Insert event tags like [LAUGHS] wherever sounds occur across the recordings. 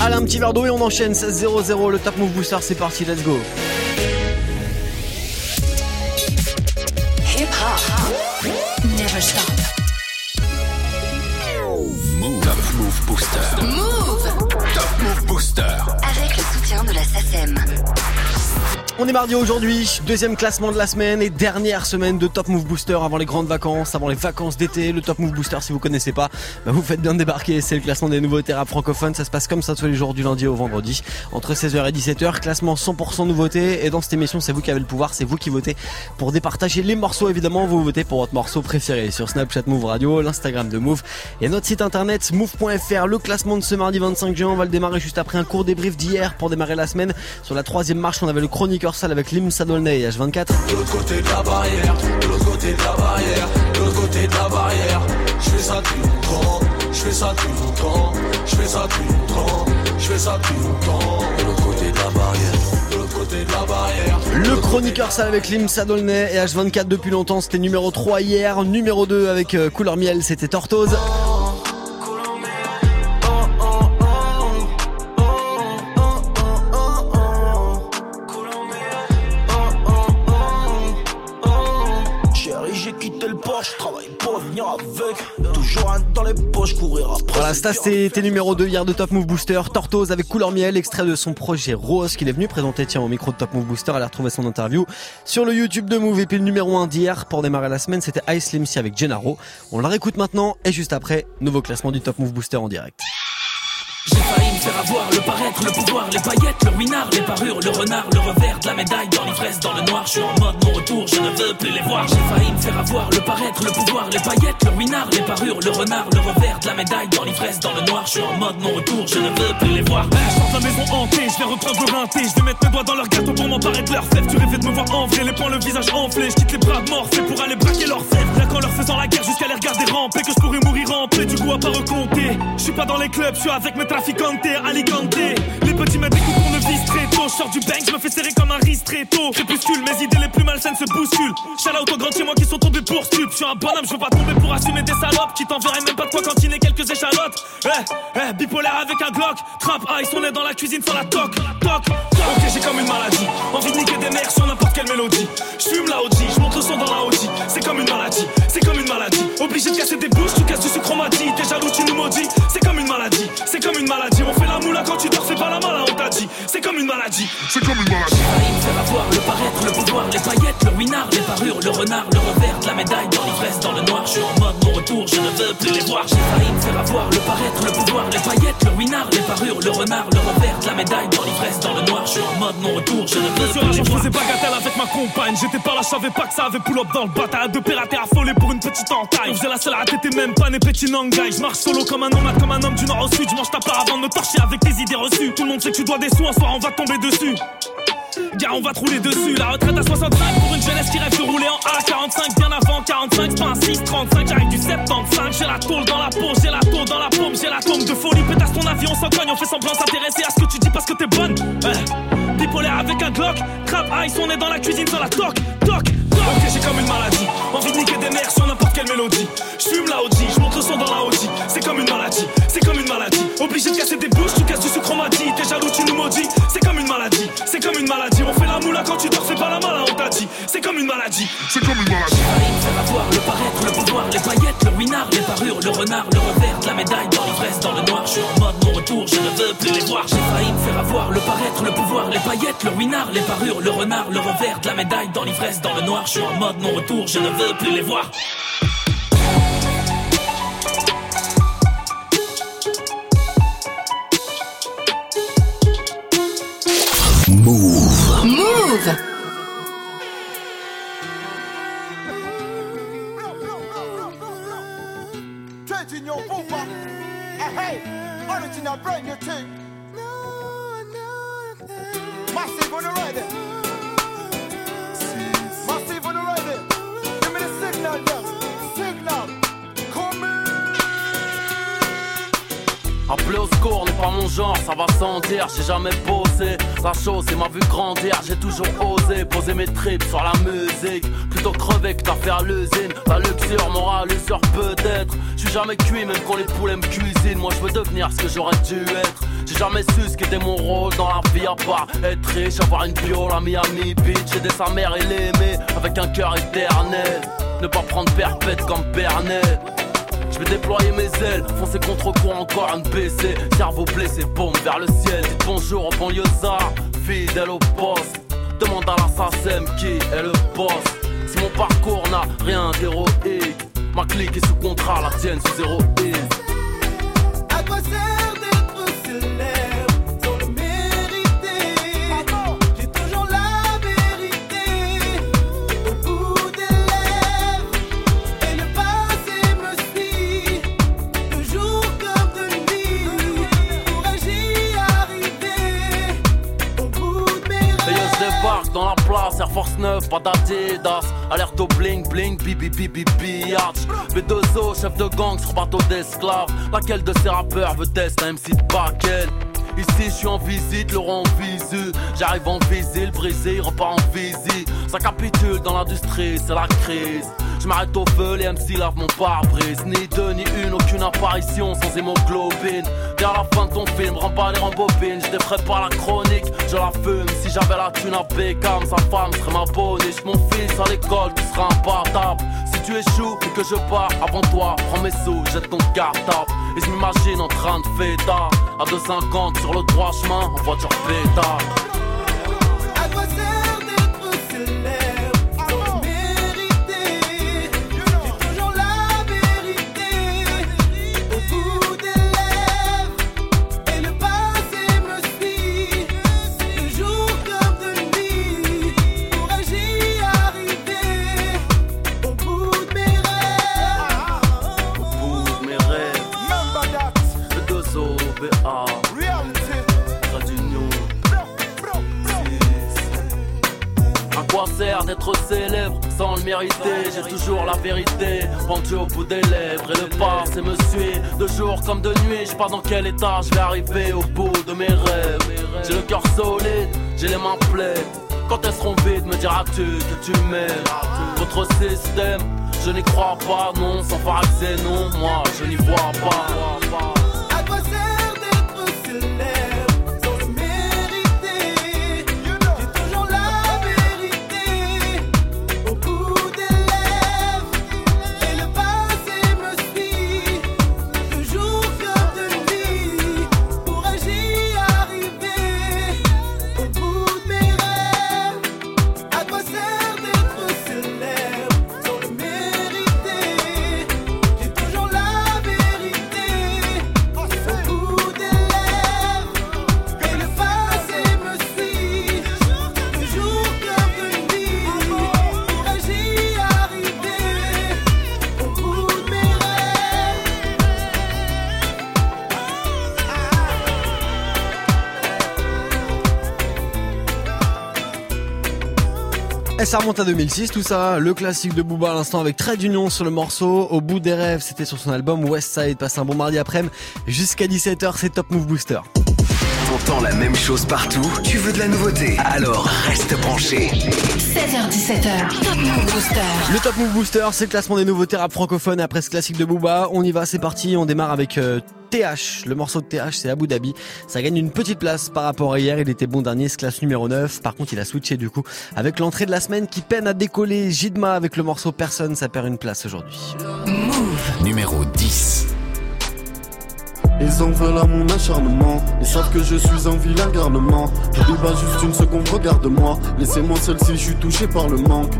Allez, un petit verre d'eau et on enchaîne 16-0-0. Le Top Move Booster, c'est parti, let's go. On est mardi aujourd'hui, deuxième classement de la semaine et dernière semaine de Top Move Booster avant les grandes vacances, avant les vacances d'été. Le Top Move Booster, si vous connaissez pas, bah vous faites bien débarquer. C'est le classement des nouveautés rap francophones. Ça se passe comme ça tous les jours du lundi au vendredi, entre 16h et 17h. Classement 100% nouveautés. Et dans cette émission, c'est vous qui avez le pouvoir, c'est vous qui votez pour départager les morceaux. Évidemment, vous votez pour votre morceau préféré sur Snapchat Move Radio, l'Instagram de Move et notre site internet move.fr. Le classement de ce mardi 25 juin, on va le démarrer juste après un court débrief d'hier pour démarrer la semaine. Sur la troisième marche, on avait le chroniqueur avec Lim Sadolnay H24. De l'autre côté de la barrière, de l'autre côté de la barrière, de l'autre côté de la barrière. Je fais ça depuis longtemps, je fais ça depuis longtemps, je fais ça depuis longtemps, je fais ça depuis longtemps. De l'autre côté de la barrière, de l'autre côté de la barrière. Le chroniqueur sale avec Lim Sadolnay et H24 depuis longtemps, c'était numéro 3 hier. Numéro 2 avec euh, Couleur Miel, c'était Tortoise. Dans les poches, courir après. Voilà, ça c'était numéro 2 hier de Top Move Booster. Tortoise avec Couleur Miel, extrait de son projet Rose qu'il est venu présenter tiens au micro de Top Move Booster. Allez retrouver son interview sur le YouTube de Move. Et puis le numéro 1 d'hier pour démarrer la semaine, c'était Ice Limsi avec Gennaro. On la réécoute maintenant et juste après, nouveau classement du Top Move Booster en direct. Faire avoir le paraître, le pouvoir, les paillettes, le ruinard, les parures, le renard, le revers la médaille, dans l'ivresse, dans le noir. Je suis en mode mon retour, je ne veux plus les voir. J'ai failli me faire avoir le paraître, le pouvoir, les paillettes, le ruinard, les parures, le renard, le revers la médaille, dans l'ivresse, dans le noir. Je suis en mode mon retour, je ne veux plus les voir. Je sors de la maison hantée, je vais reprendre le rinté Je vais mettre mes doigts dans leur gâteau pour m'emparer de leur fève Tu rêvais de me voir en vrai, les poings, le visage enflé Je quitte les bras morts, pour aller braquer leur fève Rien qu'en leur faisant la guerre jusqu'à les regarder ramper Que je pourrais mourir en paix, du coup à pas recompter Je suis pas dans les clubs, je suis avec mes traficantes, Alicante Les petits mettent des coups vise très tôt sors du bank, je me fais serrer comme un ristretto. Crépuscule, mes idées les plus malsaines se bousculent. Out aux grands chez moi qui sont tombés pour stup Je suis un bonhomme, je veux pas tomber pour assumer des salopes. Qui t'enverraient même pas de quoi cantiner quelques échalotes. Eh, eh, bipolaire avec un Glock. Trap ice, on est dans la cuisine sans la toc, toc, Ok, j'ai comme une maladie. Envie de niquer des mères sur n'importe quelle mélodie. Je fume la OG, je monte le son dans la OG C'est comme une maladie, c'est comme une maladie. Obligé de casser des bouches, tu casses du sucre dit. T'es jaloux, tu nous maudis. C'est comme une maladie, c'est comme une maladie. On fait la moula quand tu dors, fais pas la mala, on t'a dit. C'est comme une maladie, c'est comme une maladie failli me faire avoir le paraître, le pouvoir, les paillettes, le ruinard, les parures, le renard, le revers la médaille, dans l'ivresse, dans le noir. Je suis en mode mon retour, je ne veux plus les voir. J'ai failli me faire avoir le paraître, le pouvoir, les paillettes, le ruinard, les parures, le renard, le revers la médaille, dans l'ivresse, dans le noir. Je suis en mode mon retour, je ne veux plus les jour, je voir. faisais bagatelle avec ma compagne. J'étais pas là, je savais pas que ça avait pull-up dans le bataille. Deux pirates et affolés pour une petite entaille. On faisait la seule à t'étais même pas né petit nangai. Je marche solo comme un nomade, comme un homme du nord au sud. Je mange ta part avant de me torcher avec tes idées reçues. Tout le monde sait que tu dois des sous, soir on va tomber dessus. Gars, on va te rouler dessus. La retraite à 65 pour une jeunesse qui rêve de rouler en A45. Bien avant 45, c'est pas un 635. J'arrive du 75. J'ai la tôle dans la peau, j'ai la tôle dans la paume, j'ai la tombe de folie. Pétasse ton avion, on s'en cogne, on fait semblant s'intéresser à ce que tu dis parce que t'es bonne. Ouais. Bipolaire avec un Glock. Trap ice, on est dans la cuisine sur la toc, toc. Ok, j'ai comme une maladie. Envie de niquer des mères sur n'importe quelle mélodie. Je fume la OG, je monte le son dans la OG. C'est comme une maladie, c'est comme une maladie. Obligé de casser des bouches, maladie, c'est comme une maladie. failli me faire avoir le paraître, le pouvoir, les paillettes, le ruinard, les parures, le renard, le revers de la médaille, dans l'ivresse, dans le noir. Je suis en mode mon retour, je ne veux plus les voir. J'ai failli me faire avoir le paraître, le pouvoir, les paillettes, le ruinard, les parures, le renard, le revers de la médaille, dans l'ivresse, dans le noir. Je suis en mode mon retour, je ne veux plus les voir. Move. Move. Original brand new thing. Massive on the ready. Massive on the ready. Give me the signal, yeah. Appeler au secours n'est pas mon genre, ça va sans dire, j'ai jamais bossé. La chose et m'a vu grandir, j'ai toujours osé poser mes tripes sur la musique. Plutôt crever que t'as à l'usine. La luxure, moral, l'usure peut-être. Je suis jamais cuit, même quand les poulets me cuisinent. Moi je veux devenir ce que j'aurais dû être. J'ai jamais su ce qu'était mon rôle dans la vie à part être riche, avoir une viole à Miami Beach, aider sa mère et l'aimer avec un cœur éternel. Ne pas prendre perpète comme Bernet. Je vais déployer mes ailes, foncer contre quoi encore un BC Cerveau blessé, bombe vers le ciel. Dites bonjour au banlieusard, fidèle au poste. Demande à l'assassin qui est le boss. Si mon parcours n'a rien d'héroïque Ma clique est sous contrat, la tienne sous zéro À quoi sert 9, pas d'Adidas. Alerte au bling bling, bibi bibi biatch. B2O, chef de gang sur bateau d'esclaves. Laquelle de ces rappeurs veut tester un MC de Bakel? Ici, je suis en visite, le rond visu. J'arrive en visile, brisé, il repart en visite. Ça capitule dans l'industrie, c'est la crise. Je m'arrête au feu, les MC lavent mon pare-brise. Ni deux, ni une, aucune apparition sans hémoglobine. Vers la fin de ton film, rends pas les rembobines. Je pas la chronique, je la fume. Si j'avais la thune à Beckham, sa femme serait ma boniche. Mon fils à l'école, tu seras impartable. Si tu échoues et que je pars avant toi, prends mes sous, jette ton cartable. Et je m'imagine en train de fêter à 2,50 sur le droit chemin, en voiture pétard. Célèbre sans le mériter J'ai toujours la vérité. Pendue au bout des lèvres Et le passé me suit de jour comme de nuit Je sais pas dans quel état je vais arriver au bout de mes rêves. J'ai le cœur solide, j'ai les mains pleines. Quand elles seront vides me diras-tu que tu m'aimes? Votre système, je n'y crois pas Non, sans pharaxé non, moi je n'y vois pas ça remonte à 2006 tout ça, le classique de Booba à l'instant avec Trade d'union sur le morceau, au bout des rêves, c'était sur son album West Side, passe un bon mardi après-midi, jusqu'à 17h c'est Top Move Booster. T'entends la même chose partout Tu veux de la nouveauté? Alors reste branché. 16h17h. Top Move Booster. Le Top Move Booster, c'est le classement des nouveautés rap francophones après ce classique de Booba. On y va, c'est parti. On démarre avec euh, TH. Le morceau de TH, c'est Abu Dhabi. Ça gagne une petite place par rapport à hier. Il était bon dernier, ce classe numéro 9. Par contre, il a switché du coup avec l'entrée de la semaine qui peine à décoller. Jidma avec le morceau Personne, ça perd une place aujourd'hui. Numéro 10. Ils en veulent à mon acharnement. Ils savent que je suis un vilain garnement. J'oublie pas juste une seconde, regarde-moi. Laissez-moi seul si je suis touché par le manque.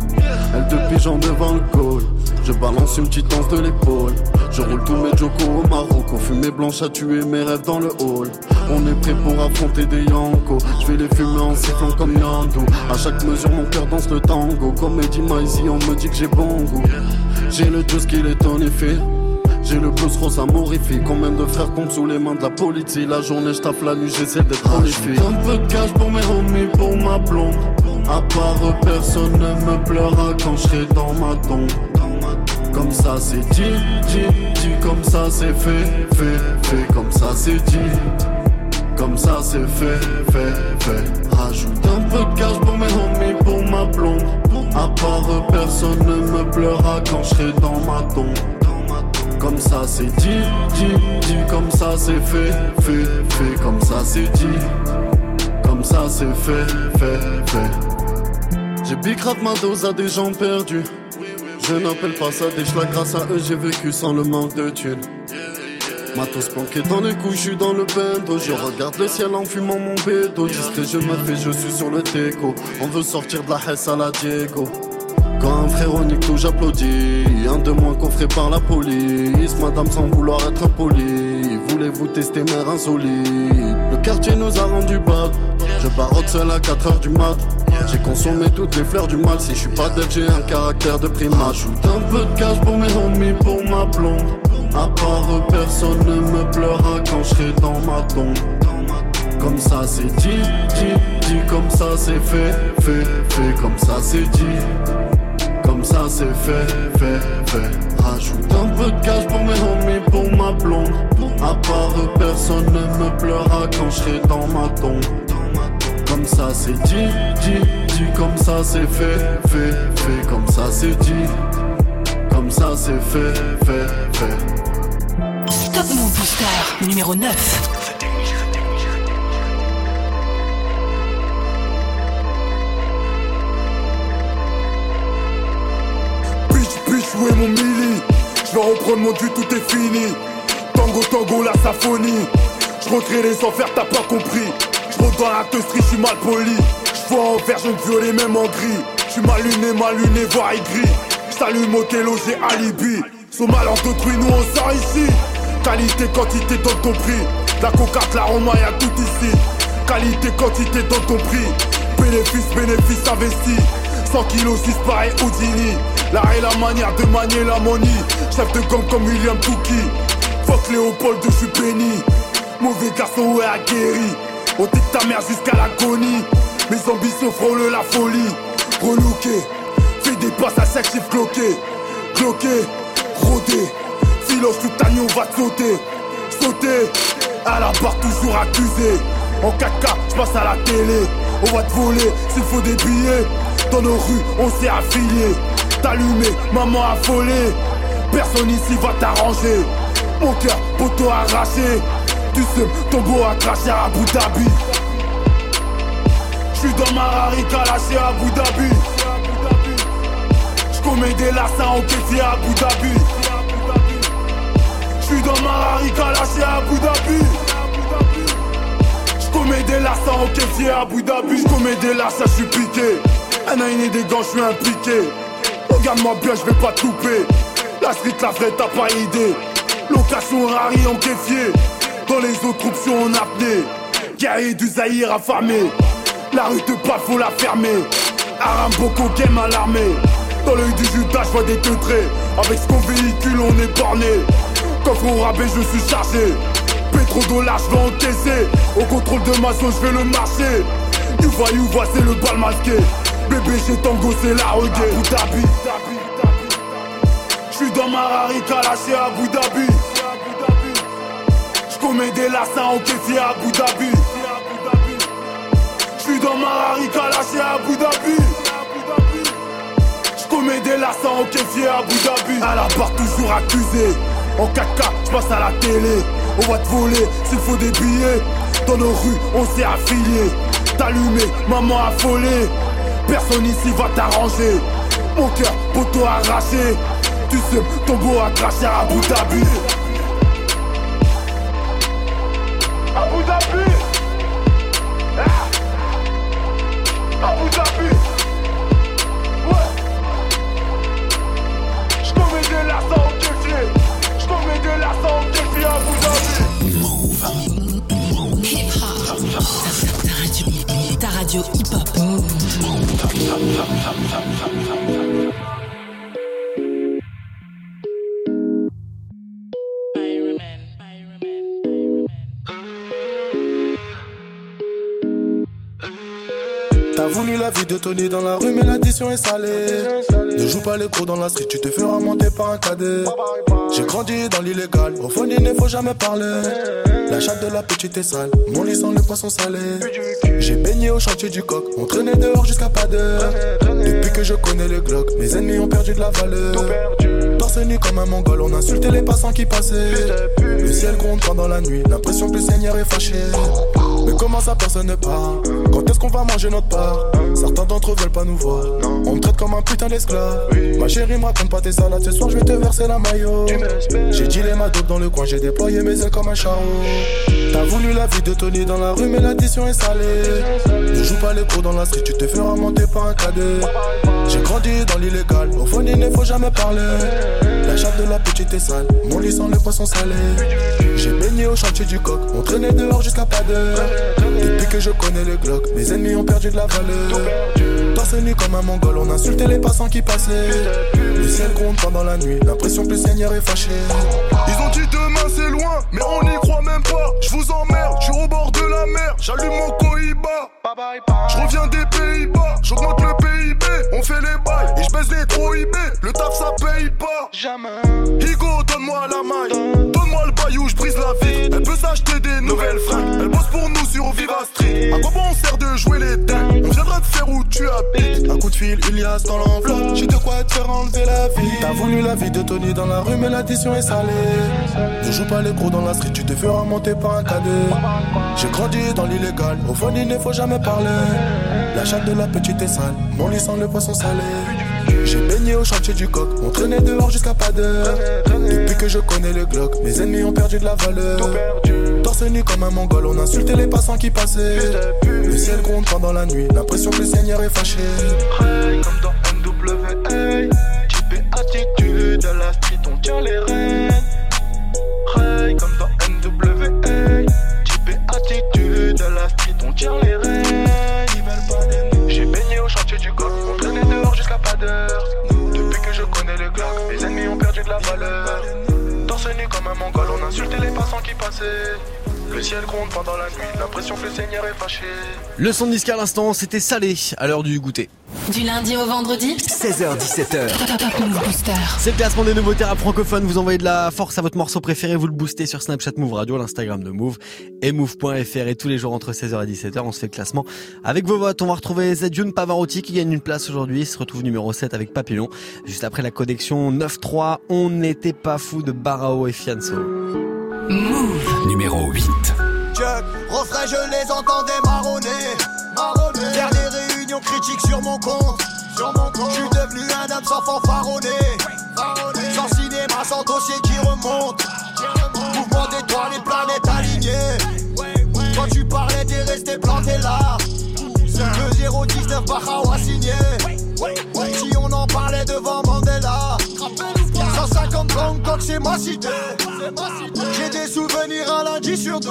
Elle te pigeon devant le col. Je balance une petite danse de l'épaule. Je roule tous mes jokos au Maroc. Fumée blanche à tuer mes rêves dans le hall. On est prêt pour affronter des yankos Je vais les fumer en sifflant comme Yango À chaque mesure mon cœur danse le tango. Comme Eddie Maizy on me dit que j'ai bon goût. J'ai le juice qui est en effet j'ai le plus rose amorifique Combien de frères comptent sous les mains de la police La journée je tape la nuit j'essaie d'être prolifique Un peu de cash pour mes homies pour ma blonde À part personne ne me pleura quand je serai dans ma tombe Comme ça c'est dit, dit, dit, comme ça c'est fait, fait, fait, comme ça c'est dit. Comme ça c'est fait, fait, fait. Rajoute un peu de cash pour mes homies, pour ma blonde. À part personne ne me pleura quand je serai dans ma tombe. Comme ça c'est dit, dit, dit, comme ça c'est fait, fait, fait, comme ça c'est dit. Comme ça c'est fait, fait, fait. J'ai bicrave ma dose à des gens perdus. Je n'appelle pas ça des schlags, grâce à eux j'ai vécu sans le manque de thunes. Matos planqué dans les couches, je dans le bendo. Je regarde le ciel en fumant mon bédo. Discret, je me fais, je suis sur le déco. On veut sortir de la Hesse à la Diego. Frère nique j'applaudis. Un de moins coffré par la police. Madame sans vouloir être poli. Voulez-vous tester mère insolite Le quartier nous a rendu bad. Je baroque seul à 4h du mat. J'ai consommé toutes les fleurs du mal. Si je suis pas dead, j'ai un caractère de primate. J'ajoute un peu de cash pour mes homies, pour ma blonde. À part personne ne me pleura quand je serai dans ma tombe. Comme ça c'est dit, dit, dit, comme ça c'est fait, fait, fait, comme ça c'est dit. Comme ça c'est fait, fait, fait. Rajoute un peu de cash pour mes homies, pour ma blonde. À part personne ne me pleura quand je serai dans ma tombe. Comme ça c'est dit, dit, dit, comme ça c'est fait, fait, fait, comme ça c'est dit. Comme ça c'est fait, fait, fait. Top Move Booster numéro 9. Reprendre mon dieu, tout est fini. Tango, tango, la symphonie. Je recrée les enfers, t'as pas compris. Je dans la teustrie, je suis mal poli. Je vois en vert, je me violet, même en gris. Je suis mal luné, mal luné, voire aigri. J'allume au télo, j'ai alibi. Sont mal en d'autrui, nous on sort ici. Qualité, quantité, donne ton prix. La coca, de la Roma, y'a tout ici. Qualité, quantité, donne ton prix. Bénéfice, bénéfice investi. 100 kilos, 6 pareil Houdini. L'art et la manière de manier la. Chef de gang comme William Touki. Fuck Léopold, je suis béni. Mauvais garçon, ouais, aguerri. On dit ta mère jusqu'à l'agonie. Mes ambitions frôlent la folie. Relooké, fais des passes à chaque chiffre cloqué. Cloqué, rodé. Filos, tout agneau va te sauter. Sauter, à la barre toujours accusé. En 4K, je passe à la télé. On va te voler s'il faut des billets. Dans nos rues, on s'est affilié. T'allumer, maman affolée. Personne ici va t'arranger. Mon cœur, poteau arraché. Tu sais, ton beau à cracher à Abu Dhabi. J'suis dans ma rarica lâché à Abu Dhabi. J'commets des lassins kéfier à Abu Dhabi. J'suis dans ma rarica lâché à Abu Dhabi. J'commets des lassins kéfier à Abu Dhabi. J'commets des lassins, j'suis piqué. Un aïné des gants, j'suis impliqué. Regarde-moi bien, j'vais pas te louper. La street, la vraie, t'as pas idée. Location rari en kéfier. Dans les autres je suis en apnée. Guerrier du Zahir affamé. La rue te parle, faut la fermer. Aram Boko game à l'armée. Dans l'œil du Judas, je vois des teutrés. Avec ce qu'on véhicule, on est borné. Coffre au rabais, je suis chargé. Pétrodollar, je vais encaisser. Au contrôle de ma zone, je vais le marcher. You vois, you vois, c'est le bal masqué. Bébé chez Tango, c'est la reggae. Abu Dhabi. J'suis dans ma rarica lâché à Abu Dhabi. J'commets des lassins au kéfier à Abu Dhabi. J'suis dans ma rarica lâché à Abu Dhabi. J'commets des lassins au kéfier à Abu Dhabi. À la barre toujours accusé. En 4K, j'passe à la télé. On va te voler s'il faut des billets. Dans nos rues, on s'est affiliés. T'allumer, maman affolée. Personne ici va t'arranger. Mon cœur, poteau arraché. Tu sais, ton beau à cracher à Abu Dhabi. Abu Dhabi. Ah. Abu Dhabi. Ouais. J'commets des lassins au kéfier. J'commets des lassins au kéfier à Abu Dhabi. Hip Hop. Ta radio, ta radio hip hop. Ta voulu la vie de Tony dans la rue, mais l'addition est salée. Ne joue pas les gros dans la street, tu te feras monter par un cadet. J'ai grandi dans l'illégal, au fond il ne faut jamais parler. La chatte de la petite est sale, mon lit sans le poisson salé. J'ai baigné au chantier du coq, on traînait dehors jusqu'à pas d'heure. Depuis que je connais le Glock, mes ennemis ont perdu de la valeur. Torse nu comme un mongol, on insultait les passants qui passaient. Le ciel gronde pendant la nuit, l'impression que le Seigneur est fâché. Mais comment ça personne ne part Quand est-ce qu'on va manger notre part Certains d'entre eux veulent pas nous voir. On me traite comme un putain d'esclave. Ma chérie me raconte pas tes salades, ce soir je vais te verser la maillot. J'ai dit les dans le coin, j'ai déployé mes ailes comme un charreau. T'as voulu la vie de Tony dans la rue, mais l'addition est salée. Ne joue pas les cours dans la street, tu te feras monter par un cadet. J'ai grandi dans l'illégal, au fond il ne faut jamais parler. La chatte de la petite est sale, mon lit sans le poisson salé. J'ai baigné au chantier du coq, on traînait dehors jusqu'à pas d'heure. Depuis que je connais le Glock, mes ennemis ont perdu de la valeur. Torse nu comme un mongol, on insultait les passants qui passaient. Le ciel gronde pendant la nuit, l'impression que le Seigneur est fâché. Ils ont dit demain c'est loin, mais on n'y croit même pas. Je vous emmerde, je suis au bord de la mer, j'allume mon Cohiba. Je reviens des Pays-Bas, j'augmente le PIB, on fait les bails IB. Le taf ça paye pas. Jamais. Higo, donne-moi la maille, donne-moi le baillou, je brise la vie. Elle peut s'acheter des nouvelles fringues, elle bosse pour nous sur Viva Street. À quoi bon on sert de jouer les dingues? On viendra te faire où tu habites. Un coup de fil, Ilias dans l'enveloppe, j'ai de quoi te faire enlever la vie. T'as voulu la vie de Tony dans la rue, mais l'addition est salée. Ne joue pas les gros dans la street, tu te feras monter par un cadet. J'ai grandi dans l'illégal, au fond il ne faut jamais parler. La chatte de la petite est sale, mon lit sans le poisson salé. Au chantier du coq, on traînait dehors jusqu'à pas d'heure. Depuis que je connais le Glock, mes ennemis ont perdu de la valeur. Torse nu comme un mongol, on insultait les passants qui passaient. Le ciel gronde pendant la nuit, l'impression que le Seigneur est fâché. Comme dans NWA, Le son de disque à l'instant, c'était salé à l'heure du goûter. Du lundi au vendredi 16h17h. Top Move Booster. C'est le classement des nouveautés rap francophones. Vous envoyez de la force à votre morceau préféré, vous le boostez sur Snapchat Move Radio, l'Instagram de Move et Move.fr. Et tous les jours entre 16h et 17h, on se fait le classement avec vos votes. On va retrouver Zedjun Pavarotti qui gagne une place aujourd'hui. Il se retrouve numéro 7 avec Papillon. Juste après la connexion 9-3, on n'était pas fou de Barao et Fianso. Move. Numéro 8. Chuck, refrain, je les entendais marronner. marronner. Faire des réunions critiques sur mon compte. Sur mon compte. Devenu un homme sans fanfaronner. Sans cinéma, sans dossier qui remonte. Mouvement d'étoiles et planètes alignées. Quand tu parlais, t'es resté planté là. 2-0-19, Bahao a signé. Si on en parlait devant Mandela. 150 Bangkok, c'est ma cité. J'ai des souvenirs un lundi sur deux.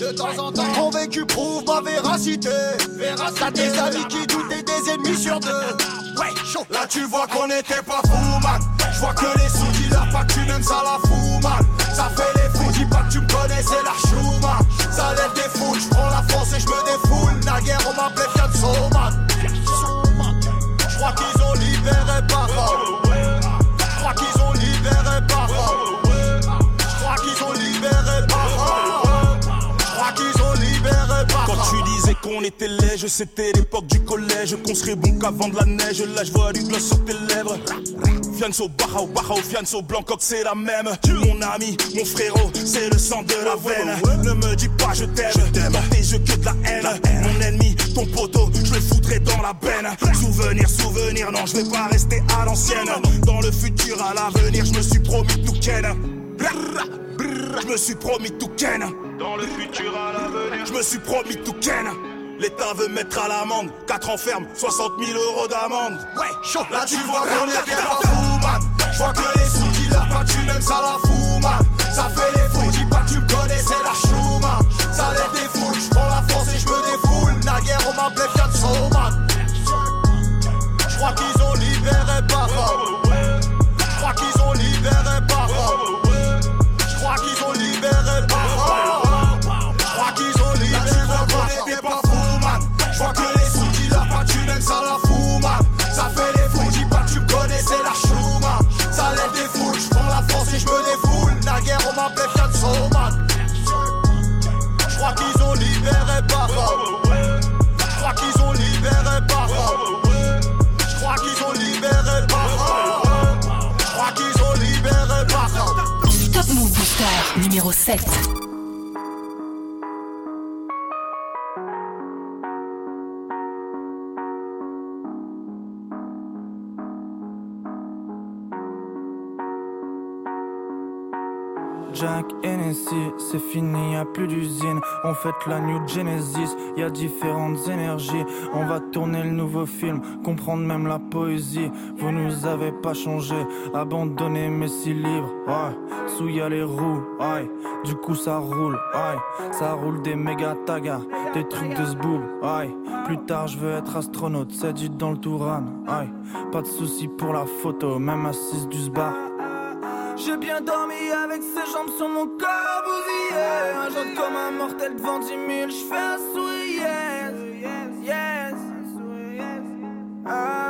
De temps en temps, mon vécu prouve ma véracité. T'as des amis qui doutent et des ennemis sur deux. Là, tu vois qu'on était pas fous, man. Je vois que les sous dealers, pas que tu m'aimes, ça la fout, man. Ça fait les fous, dis pas que tu me connais, c'est la chou, man. Ça lève des foules, je la France et je me défoule. Naguère, on m'appelait Fianso, man. Je crois qu'ils ont libéré Paro. Qu'on était c'était l'époque du collège, qu'on serait bon qu'avant de la neige. Là, je vois du gloss sur tes lèvres. Fianso, Bahao, Bahao, Fianso, Blancoc, c'est la même. Mon ami, mon frérot, c'est le sang de la veine. Ne me dis pas je t'aime, dans tes yeux que de la haine. Mon ennemi, ton poteau, je le foutrai dans la benne. Souvenir, souvenir, non, je vais pas rester à l'ancienne. Dans le futur, à l'avenir, je me suis promis tout ken. Je me suis promis tout ken. Dans le futur, à l'avenir, je me suis promis tout ken. L'État veut mettre à l'amende 4 ans ferme, 60 000 euros d'amende. Ouais, chaud. Là, tu vois qu'on était pas fous, man. Je vois que les sous dealers, pas tu m'aimes, ça la fout, man. Ça fait les fous, dis pas que tu me connais, c'est la chou, man. Ça lève des foules, je prends la France et je me défoule. Naguère, on m'appelait Fianso, man. Je crois qu'ils numéro 7. Jack Hennessy, c'est fini, y a plus d'usine. On fait la New Genesis, y a différentes énergies. On va tourner le nouveau film, comprendre même la poésie. Vous nous avez pas changé, abandonné mais si libre. Ouais, sous y a les roues, ouais. Du coup ça roule, ouais. Ça roule des méga tagas, des trucs de zboul, ouais. Plus tard je veux être astronaute, c'est dit dans le Touran, ouais. Pas de soucis pour la photo, même assise du sbar, j'ai bien dormi avec ses jambes sur mon corps bousillé. Un jour comme un mortel devant 10 000, j'fais un sourire. Yes, yes, yes. Ah.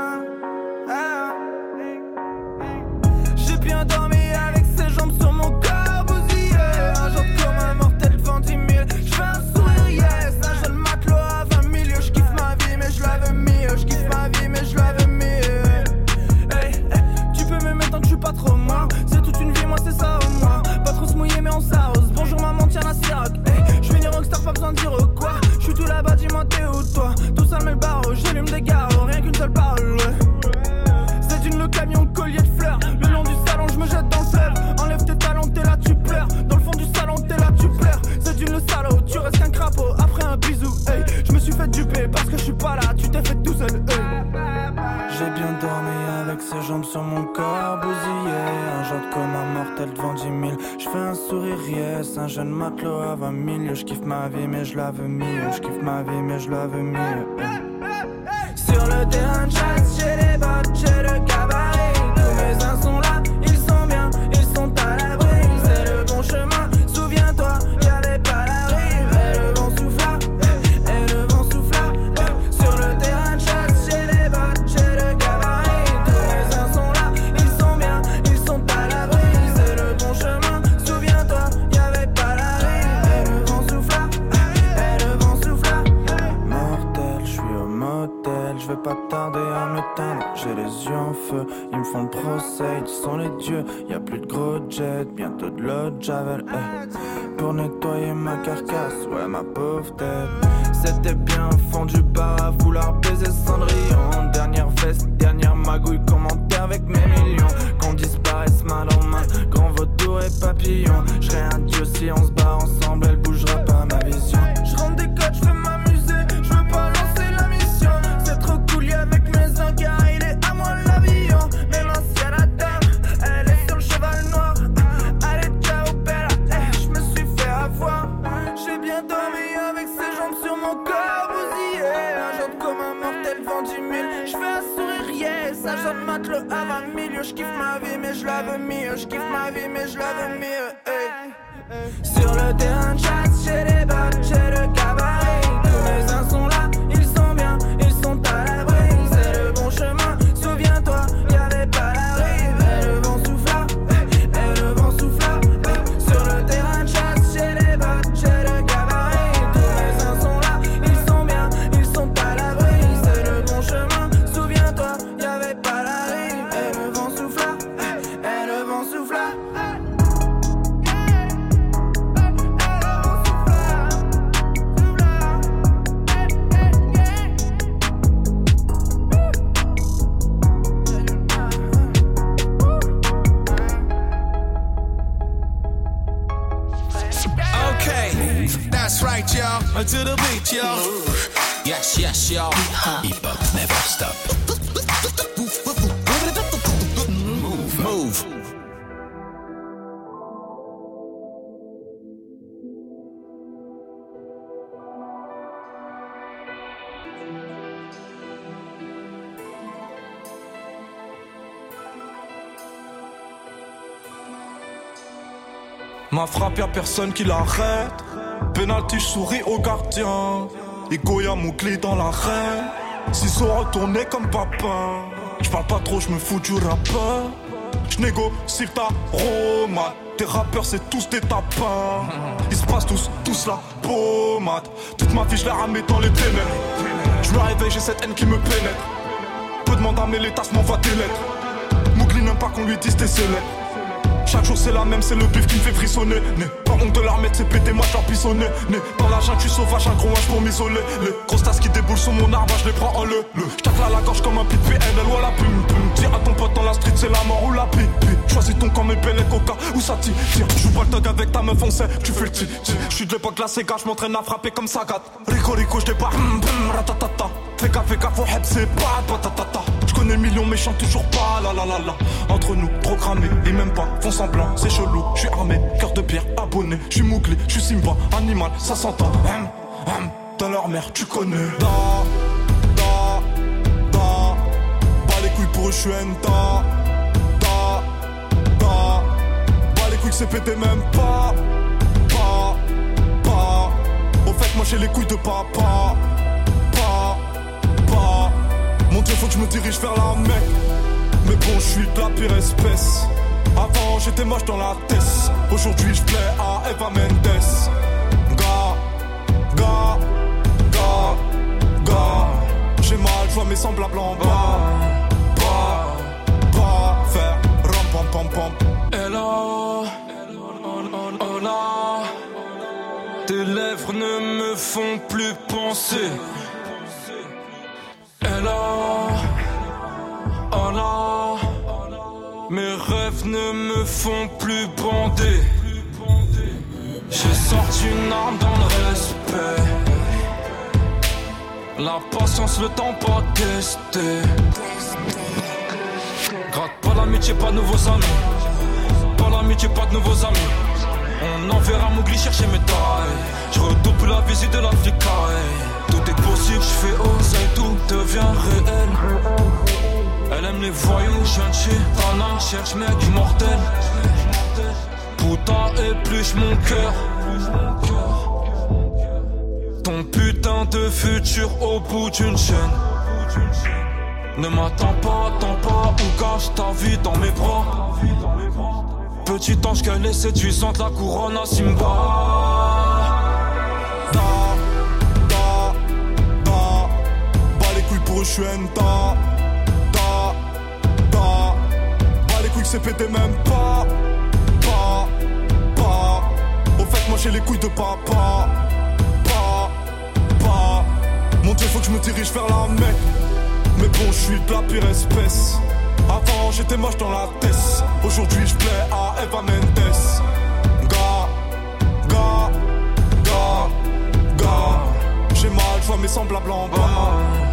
hôtel devant 10 000. Je fais un sourire, yes, un jeune matelot à 20 000. Je kiffe ma vie, mais je la veux mieux. Je kiffe ma vie, mais je la veux mieux. Sur le terrain de chasse, j'ai les bottes, j'ai le gabarit. Tous mes uns sont là, ils Ma frappe, y'a personne qui l'arrête. Penalty, souris au gardien. Egoya mon clé dans la reine. S'ils sont retournés comme papa. J'parle pas trop, j'me fous du rappeur. J'négocie ta romade. Tes rappeurs, c'est tous des tapins. Ils se passent tous, tous la pommade. Toute ma vie, j'la ramène dans les ténèbres. J'me réveille, j'ai cette haine qui me pénètre. Peu de mandats, mais les tasses m'envoient des lettres. Mougli n'aime pas qu'on lui dise t'es célèbre. Chaque jour c'est la même, c'est le bif qui me fait frissonner. Né. Pas de la remettre, c'est pété, moi je leur. Né. Dans la jungle, tu sauvage, un gros H pour m'isoler. Les grosses qui déboulent sur mon arbre, je les prends en le. le. J'tacle à la gorge comme un pit PNL ou à la plume. plume. Dis à ton pote dans la street, c'est la mort ou la pipi. Choisis ton camp, mes belles coca ou ça tire? Joue pas le thug avec ta meuf, on sait, tu fais le ti. Je suis de l'époque la Sega, je m'entraîne à frapper comme ça gâte. Rico Rico, je débarque, hum, hum, ratatata. Fais gaffe, fais gaffe, au heb, c'est pas patatata. Connais le million, mais chante toujours pas, la la la la. Entre nous, trop cramé, et même pas, font semblant, c'est chelou. Je suis armé, cœur de pierre, abonné, je suis mouglé, je suis Simba, animal, ça s'entend. Hum, hum, dans leur mère, tu connais. Da, da, da. Pas les couilles pour eux, je suis un da, da, da. Pas les couilles c'est pété, même pas, pas, pas. Au fait, moi j'ai les couilles de papa. Mon dieu, faut que je me dirige vers la mec. Mais bon, je suis de la pire espèce. Avant, j'étais moche dans la tête. Aujourd'hui, je plais à Eva Mendes. Gars, gars, gars, gars. J'ai mal, je vois mes semblables en bas. Bas, bas, faire ram pam pam pam. Hello, là, tes lèvres ne me font plus penser. Oh mes rêves ne me font plus bander. J'ai sorti une arme dans le respect. La patience, le temps pas testé. Gratte pas l'amitié, pas de nouveaux amis. Pas l'amitié, pas de nouveaux amis. On enverra Mowgli chercher mes tailles. Je redouble la visite de la flicaille. Tout est possible, je fais oser, tout devient réel. Elle aime les voyous, je viens de chez cherche mec immortel. Putain, épluche mon cœur. Ton putain de futur au bout d'une chaîne. Ne m'attends pas, attends pas, ou cache ta vie dans mes bras. Petit ange qu'elle est séduisante, la couronne à Simba. Je suis un da, da, da. Bas les couilles c'est pété, même pas, pas, pas. Au fait, moi j'ai les couilles de papa, pas, pas. Mon dieu, faut que je me dirige vers la mec. Mais bon, je suis de la pire espèce. Avant, j'étais moche dans la tête. Aujourd'hui, je plais à Eva Mendes. Gars, gars, gars, gars. J'ai mal, je vois mes semblables en bas.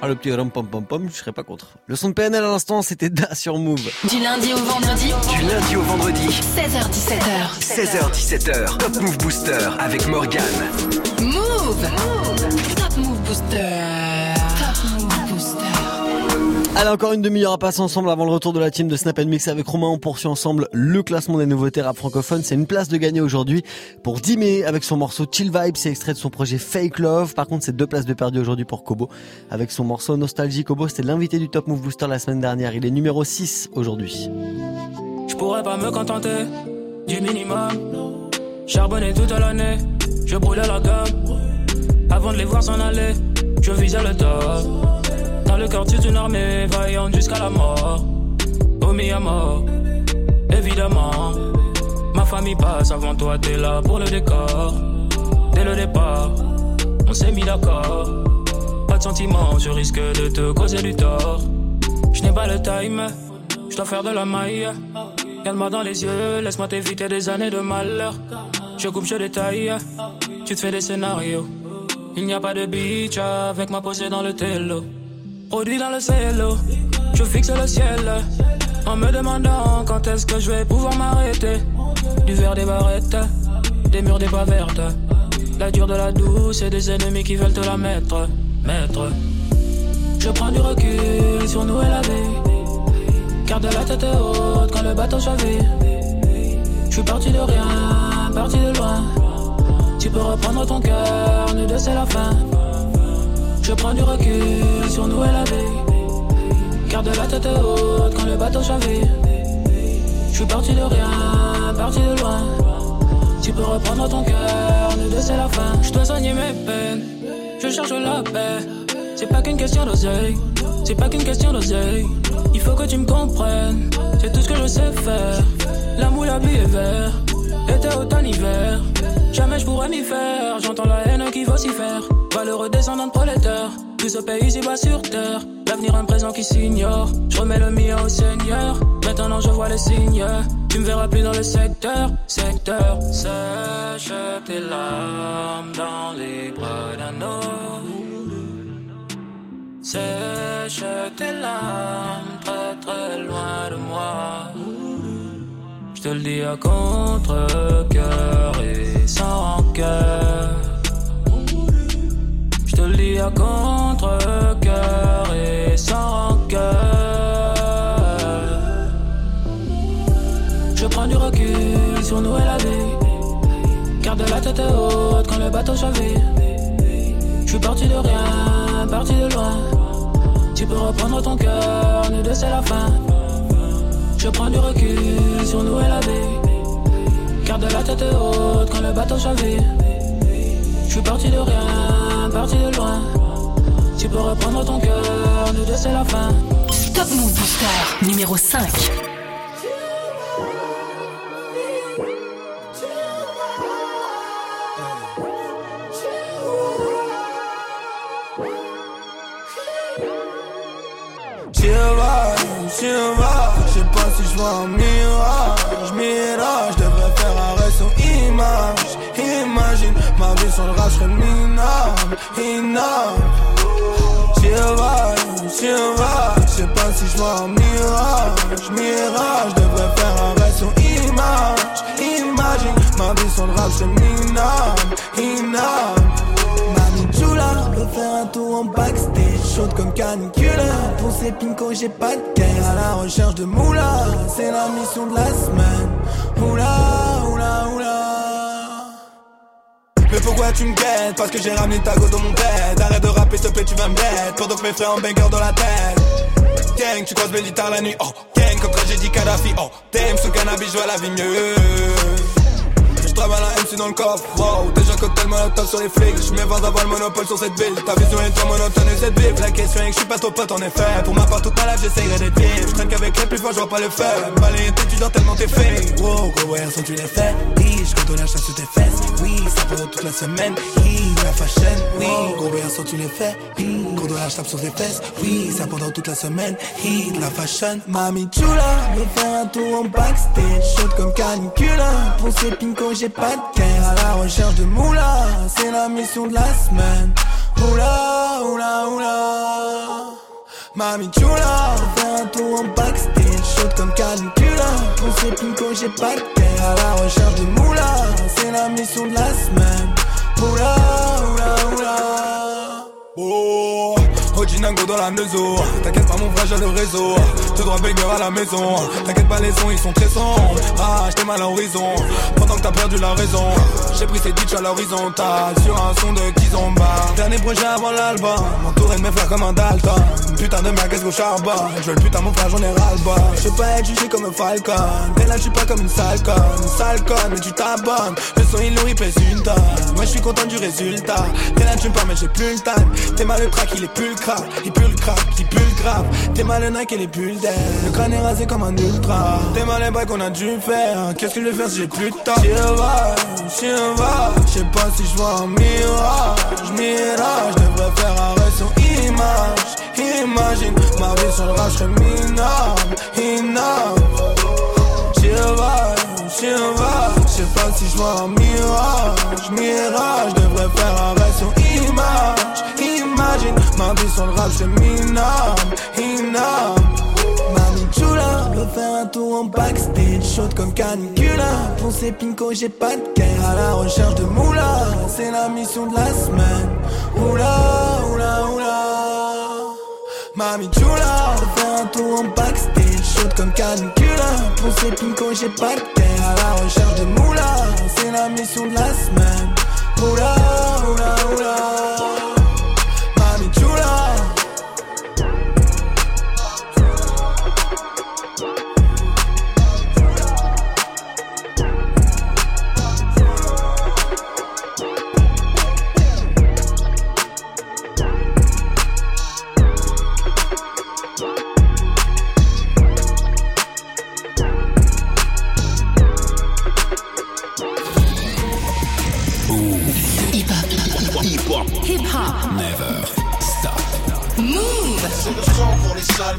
Ah, le petit ram pom pom pom, je serais pas contre. Le son de PNL à l'instant, c'était Da sur Move. Du lundi au vendredi, Du lundi au vendredi, 16h17h. 16h17h, Top Move Booster avec Morgane. Move Top Move Booster. Allez, encore une demi-heure à passer ensemble avant le retour de la team de Snap Mix avec Romain. On poursuit ensemble le classement des nouveautés rap francophones. C'est une place de gagner aujourd'hui pour 10 mai avec son morceau Chill Vibe. C'est extrait de son projet Fake Love. Par contre, c'est deux places de perdu aujourd'hui pour Kobo avec son morceau Nostalgie. Kobo, c'était l'invité du Top Move Booster la semaine dernière. Il est numéro 6 aujourd'hui. Je pourrais pas me contenter du minimum. Charbonner toute l'année, je brûlais la gamme. Avant les voir s'en je visais le top. Dans le quartier d'une armée, vaillante jusqu'à la mort. Au à mort, évidemment. Ma famille passe avant toi, t'es là pour le décor. Dès le départ, on s'est mis d'accord. Pas de sentiments, je risque de te causer du tort. Je n'ai pas le time, je dois faire de la maille. Regarde-moi dans les yeux, laisse-moi t'éviter des années de malheur. Je coupe, je détaille, tu te fais des scénarios. Il n'y a pas de beach avec ma posée dans le télo. Produit dans le cello, je fixe le ciel. En me demandant quand est-ce que je vais pouvoir m'arrêter. Du verre des barrettes, des murs des pas vertes. La dure de la douce et des ennemis qui veulent te la mettre. Mettre. Je prends du recul sur nous et la vie. Garde la tête haute quand le bateau chavire. Je suis parti de rien, parti de loin. Tu peux reprendre ton cœur, nous deux c'est la fin. Je prends du recul sur nous et la vie. Garde la tête haute quand le bateau chavire. Je suis parti de rien, parti de loin. Tu peux reprendre ton cœur, nous deux c'est la fin. Je dois soigner mes peines, je cherche la paix. C'est pas qu'une question d'oseille, c'est pas qu'une question d'oseille. Il faut que tu me comprennes, c'est tout ce que je sais faire. L'amour, la vie est vert, été, automne, hiver. Jamais je pourrais m'y faire, j'entends la haine qui vocifère. Valeureux descendant de prolétaire, tout ce pays ici bas sur terre. L'avenir, un présent qui s'ignore. Je remets le mien au Seigneur. Maintenant, je vois les signes. Tu me verras plus dans le secteur, secteur. Sèche tes larmes dans les bras d'un homme. Sèche tes larmes très très loin de moi. Je te le dis à contre-cœur et sans rancœur. Contre-cœur et sans rancœur. Je prends du recul sur nous et la vie. Garde la tête haute quand le bateau chavire. Je suis parti de rien, parti de loin. Tu peux reprendre ton cœur, nous deux c'est la fin. Je prends du recul sur nous et la vie. Garde la tête haute quand le bateau chavire. Je suis parti de rien, parti de loin. Tu peux reprendre ton cœur, nous deux c'est la fin. Top Move Booster numéro 5. J'y vais, j'y vais, je sais pas si je vois un vie sur le rap, je minable, je sais pas si je vois un mirage, mirage, je devrais faire arrêt sur image, imagine, ma vie sur le rap, je minable, inable. Chula veut faire un tour en backstage. Chaude comme canicule Pour ces j'ai pas de caisse. À la recherche de moula C'est la mission de la semaine. Oula, oula, oula pourquoi tu me guettes? Parce que j'ai ramené ta go dans mon bed. Arrête de rapper s'il te plaît tu vas me Pendant que mes frères en banger dans la tête. Gang tu croises Benita la nuit. Oh gang comme tragédie Kadhafi. Oh t'aimes ce cannabis je vois la vie mieux travaille la MC dans le coffre, wow Déjà cocktail molotov sur les flics Je mets 20 avant le monopole sur cette ville. Ta vision est trop monotone et cette bif La question est que je suis pas ton pote en effet Pour ma part toute ma life j'essayerai d'être vif Je traîne qu'avec les plus forts je vois pas le faire Balayer tes dors tellement t'es fait. Wow gros ouais sont tu les fais Oui je compte la chasse sur tes fesses. Oui ça peut toute la semaine. Oui la fashion. Oui gros ouais sont tu les gros de la chape sur tes fesses. Oui ça pendant toute la semaine. Hit la fashion. Mami chula Veut faire un tour en backstage. Chaude comme canicule Pour ces pincos j'ai pas de caisse À la recherche de moula. C'est la mission de la semaine. Oula, oula, oula. Mami chula faire un tour en backstage Chaude comme canicule Pour ces pincos j'ai pas de caisse À la recherche de moula. C'est la mission de la semaine. Oula, oula, oula. Oh, Dans la T'inquiète pas mon frère j'ai le réseau. Tout droit banger à la maison. T'inquiète pas les sons ils sont très sombres. Ah j'étais mal à l'horizon. Pendant que t'as perdu la raison J'ai pris ces ditches à l'horizontale. Sur un son de Kizomba. Dernier projet avant l'album. M'entourer de mes frères comme un Dalton. Putain de merguez au charbon? Je veux le putain mon frère j'en ai ras bas Je pas être jugé comme un falcon. Mais là je suis pas comme une sale conne mais tu t'abonnes. Le son il nourrit pèse une Moi je suis content du résultat. T'es là tu me mais j'ai plus le time. T'es mal le track il est plus le crack Il pue le crack, il pue le grave. T'es mal le Nike et les bulles d'air. Le crâne est rasé comme un ultra. T'es mal les bails qu'on a dû faire. Qu'est-ce que je vais faire si j'ai plus de temps? J'y vais, j'y vais. Je sais pas si je vois un mirage. Mirage, je devrais faire arrêt sur image. Imagine, ma vie sur le rap, je minable. Inable J'y vais, j'y vais. Je sais pas si je vois un mirage. Mirage, je devrais faire arrêt sur image ma vie sur le rap, minable Inable Mami chula veut faire un tour en backstage Chaude comme canicule Pour ces pincos j'ai pas de caisse À la recherche de moula. C'est la mission de la semaine. Oula, oula, oula. Mami chula veut faire un tour en backstage Chaude comme canicule Pour ces pincos j'ai pas de caisse À la recherche de moula. C'est la mission de la semaine. Oula, oula, oula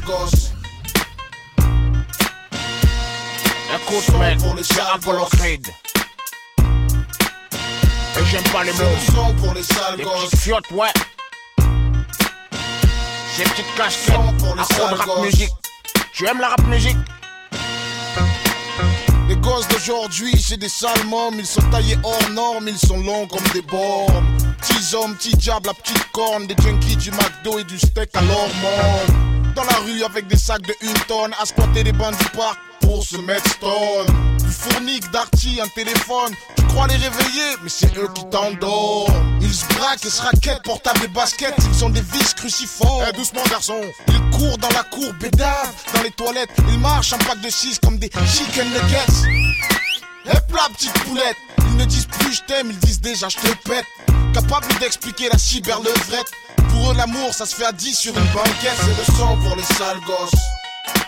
gosses. Écoute, mec, c'est Creed. Et j'aime pas les mots. Le son pour les sales Les gosses. petites fiottes, ouais. Ces petites casquettes. pour les À fond de rap musique. Tu aimes la rap musique Les gosses d'aujourd'hui, c'est des sales mômes. Ils sont taillés hors normes, ils sont longs comme des bornes. Petits hommes, petits diables, la petite corne. Des junkies du McDo et du steak à l'hormone. Dans la rue avec des sacs de une tonne. À squatter des bancs du parc pour se mettre stone. Du fournique, d'arty, un téléphone. Tu crois les réveiller, mais c'est eux qui t'endorment. Ils se braquent et se raquettent, portables et baskets. Ils sont des vis cruciformes. Eh, doucement, garçon. Ils courent dans la cour, bédave. Dans les toilettes, ils marchent un pack de 6 comme des chicken nuggets. Hep là, petite poulette. Ils ne disent plus je t'aime, ils disent déjà je te pète. Capable d'expliquer la cyberlevrette. Pour eux, l'amour, ça se fait à 10 sur une banquette. C'est le son pour les sales gosses.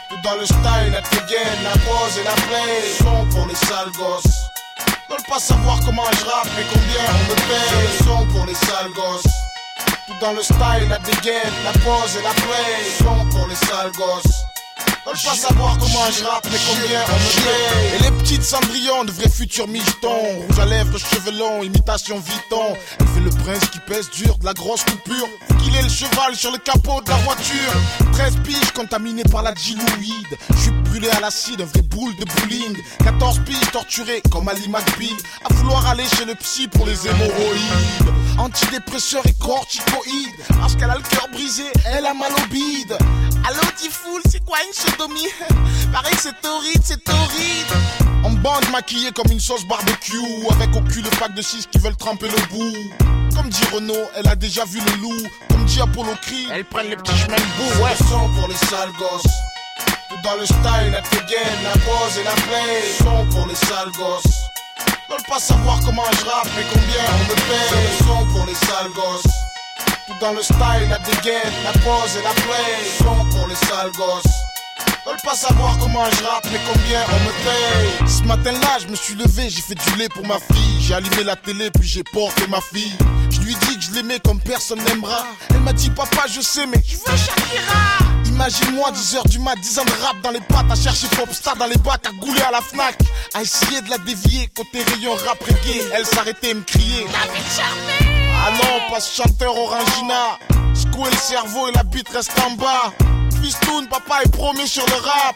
Tout dans le style, la dégaine, la pose et la play. Son pour les sales gosses. Veulent pas savoir comment je rappe, mais combien on me paye. C'est le son pour les sales gosses. Tout dans le style, la dégaine, la pose et la play. Son pour les sales gosses. Veulent pas savoir comment je rappe, mais combien on. Et les petites cendrillons de vrais futurs michetons. Rouge à lèvres, cheveux longs, imitation Vuitton. Elle fait le prince qui pèse dur, de la grosse coupure. Qu'il ait le cheval sur le capot de la voiture. 13 piges contaminées par la diluide. Je suis brûlé à l'acide, un vrai boule de bowling. 14 piges torturées comme Ali McBeal. À vouloir aller chez le psy pour les hémorroïdes. Antidépresseurs et corticoïdes. Parce qu'elle a le cœur brisé, elle a mal au bide. Allô, Tifoul, c'est quoi une sodomie? [LAUGHS] Pareil, c'est torride, c'est torride. En bande maquillée comme une sauce barbecue. Avec au cul le pack de 6 qui veulent tremper le bout. Comme dit Renault, elle a déjà vu le loup. Comme dit Apollo Creed, Elles prennent les petits chemins de bout, c'est ouais. son pour les sales gosses. Tout dans le style, la dégaine, la pose et la play. Son pour les sales gosses. Veulent pas savoir comment je rappe, mais combien on me paye. C'est le son pour les sales gosses. Tout dans le style, la dégaine, la pose et la play. Son pour les sales gosses. Veulent pas savoir comment je rappe, mais combien on me paye. Ce matin-là, je me suis levé, j'ai fait du lait pour ma fille. J'ai allumé la télé, puis j'ai porté ma fille. Je lui dit que je l'aimais comme personne n'aimera. Elle m'a dit, papa, je sais, mais je veux Shakira? Imagine-moi 10h du mat, 10 ans de rap dans les pattes, à chercher Popstar dans les bacs, à gouler à la Fnac, à essayer de la dévier côté rayon rap reggae. Elle s'arrêtait et me crier. Ah non, pas ce chanteur Orangina. Secouer le cerveau et la bite reste en bas. Fistoun, papa est promis sur le rap.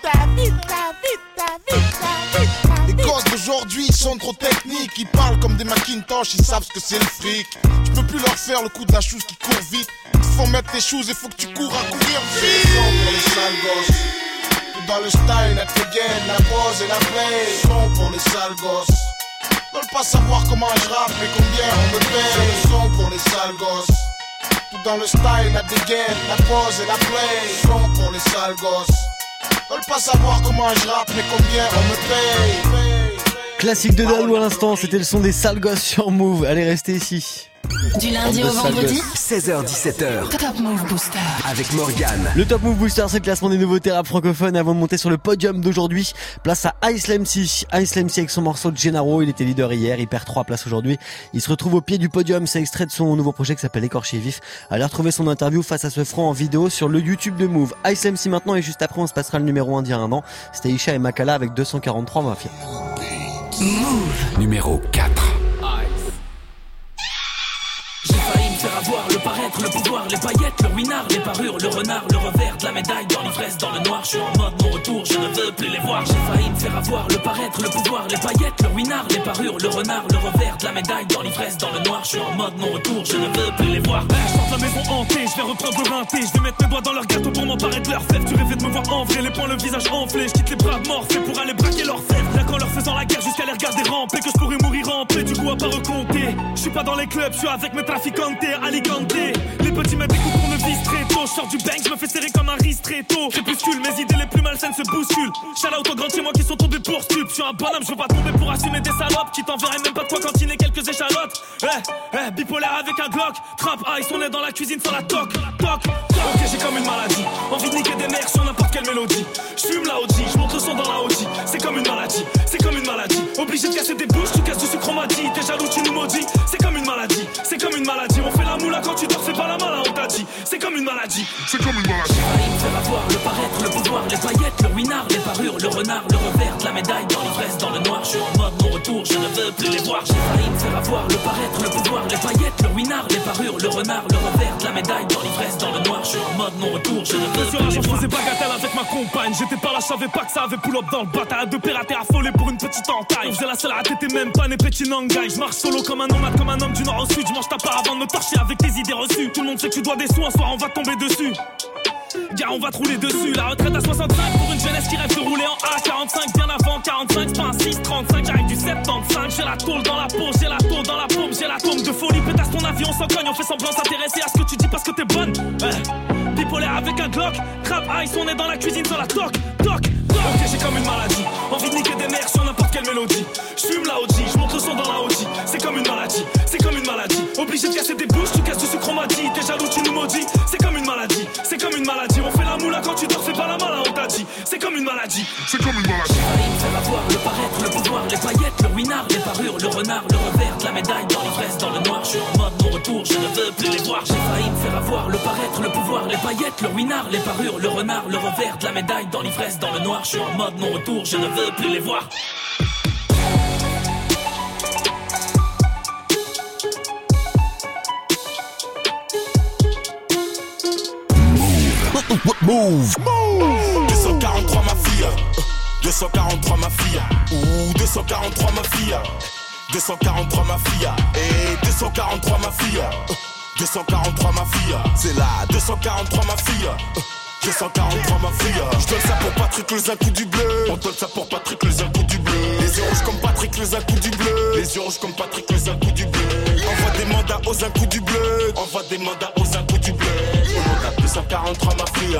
Les gosses d'aujourd'hui ils sont trop techniques. Ils parlent comme des Macintosh, ils savent ce que c'est le fric. Tu peux plus leur faire le coup de la chose qui court vite. Il faut mettre tes choses et faut que tu cours à courir vite. pour les sales gosses. Tout dans le style, la dégaine, la pose et la play. Son pour les sales gosses. Veulent pas savoir comment je rappe, mais combien on me paye. C'est le son pour les sales gosses. Tout dans le style, la dégaine, la pose et la play. Son pour les sales gosses. Veulent pas savoir comment je rappe, mais combien on me paye. Classique de Dalou à l'instant, c'était le son des sales gosses sur Move. Allez, restez ici. Du lundi au vendredi, gosses. 16h17h Top Move Booster. avec Morgane. Le Top Move Booster, c'est le classement des nouveautés rap francophones. Avant de monter sur le podium d'aujourd'hui, place à Ice MC. Ice MC avec son morceau de Gennaro, il était leader hier, il perd 3 places aujourd'hui. Il se retrouve au pied du podium, c'est extrait de son nouveau projet qui s'appelle Écorché Vif. Allez retrouver son interview face à ce franc en vidéo sur le YouTube de Move. Ice MC maintenant et juste après on se passera le numéro 1 d'il y a un an. C'était Isha et Makala avec 243 Mafia. Numéro 4. Me faire le pouvoir, les paillettes, le ruinard, les parures, le renard, le revers de la médaille dans l'ivresse, dans le noir. Je suis en mode mon retour, je ne veux plus les voir. J'ai failli me faire avoir le paraître, le pouvoir, les paillettes, le ruinard, les parures, le renard, le revers de la médaille dans l'ivresse, dans le noir. Je suis en mode mon retour, je ne veux plus les voir. Je porte la maison hantée, je vais reprendre le rinté, je vais mettre mes doigts dans leur gâteau pour m'emparer de leur fève. Tu rêvais de me voir en vrai, les poings, le visage enflé, je quitte les bras morflés pour aller braquer leur fève. Là qu'en leur faisant la guerre jusqu'à les regarder ramper, que je pourrais mourir en paix, du coup à pas recompter. Je suis pas dans les clubs, je suis avec mes traficantes, Alicante. Les petits me découpent pour ne vise très tôt. Sors du bank, je me fais serrer comme un riz très tôt. Crépuscule, mes idées les plus malsaines se bousculent. Out aux grands chez moi qui sont tombés pour stup. Je suis un bonhomme, je veux pas tomber pour assumer des salopes qui t'enverraient même pas de quoi cantiner quelques échalotes. Eh, eh, bipolaire avec un Glock. Trap ice, on est dans la cuisine sans la toc. Toc, ok, j'ai comme une maladie. Envie de niquer des mères sur n'importe quelle mélodie. Je fume la OG, je monte le son dans la OG. C'est comme une maladie, c'est comme une maladie. Obligé de casser des bouches, tu casses du sucre, on. T'es jaloux, tu nous maudis. C'est comme une maladie, c'est comme une maladie. On fait la moula quand tu dors, pas la malin, on t'a dit. c'est comme une maladie. C'est comme une maladie. J'ai failli me faire avoir le paraître, le pouvoir, les paillettes, le ruinard, les parures, le renard, le revers la médaille, dans l'ivresse, dans le noir. Je suis en mode mon retour, je ne veux plus les voir. J'ai failli me faire avoir le paraître, le pouvoir, les paillettes, le ruinard, les parures, le renard, le revers la médaille, dans l'ivresse, dans le noir. Je suis en mode mon retour, je ne veux plus les je voir. faisais bagatelle avec ma compagne. J'étais pas là, je savais pas que ça avait pull up dans le bataille. De pirater affolé pour une petite entaille. On faisait la seule à t'étais même pas né petit nangai. Je marche solo comme un nomade, comme un homme du nord au sud. Je mange ta part avant de me torcher avec tes idées reçues. Tout le monde sait que tu dois des sous, un soir on va tomber dessus. Gars, on va te rouler dessus. La retraite à 65 pour une jeunesse qui rêve de rouler en A45. Bien avant 45, c'est pas un 6, 35. J'arrive du 75. J'ai la tôle dans la peau, j'ai la tôle dans la paume, j'ai la tombe de folie. Pétasse ton avion sans cogne, on fait semblant s'intéresser à ce que tu dis parce que t'es bonne. Bipolaire avec un Glock. Crab Ice, on est dans la cuisine sur la toc, toc, toc. Ok, j'ai comme une maladie. Envie de niquer des mères sur n'importe quelle mélodie. Je fume la OG, je monte le son dans la OG. C'est comme une maladie, c'est comme une maladie. Obligé de casser des bouches, tu casses du sucre, on m'a dit. T'es jaloux, tu nous maudis. C'est comme une maladie, c'est comme une maladie. On fait la moula quand tu dors, fais pas la malin, on t'a dit. C'est comme une maladie. C'est comme une maladie. Me faire avoir le paraître, le pouvoir, les paillettes, le ruinard, les parures, le renard, le revers la médaille, dans l'ivresse, dans le noir. Je suis en mode mon retour, je ne veux plus les voir. J'ai failli me faire avoir le paraître, le pouvoir, les paillettes, le ruinard, les parures, le renard, le revers de la médaille, dans l'ivresse, dans le noir. Je suis en mode mon retour, je ne veux plus les voir. Move. 243 ma fille. 243 ma fille. Ouh, 243 ma fille. 243 ma fille. Et 243 ma fille. 243 ma fille. C'est là. 243 ma fille. 243 ma fille. Je donne ça pour Patrick les un coup du bleu. On donne ça pour Patrick les un coup du bleu. Les yeux rouges comme Patrick les un coup du bleu. Les yeux rouges comme Patrick les un coup du bleu. Envoie des mandats aux un coup du bleu. Envoie des mandats aux un coup du bleu. On a 243 ma fille.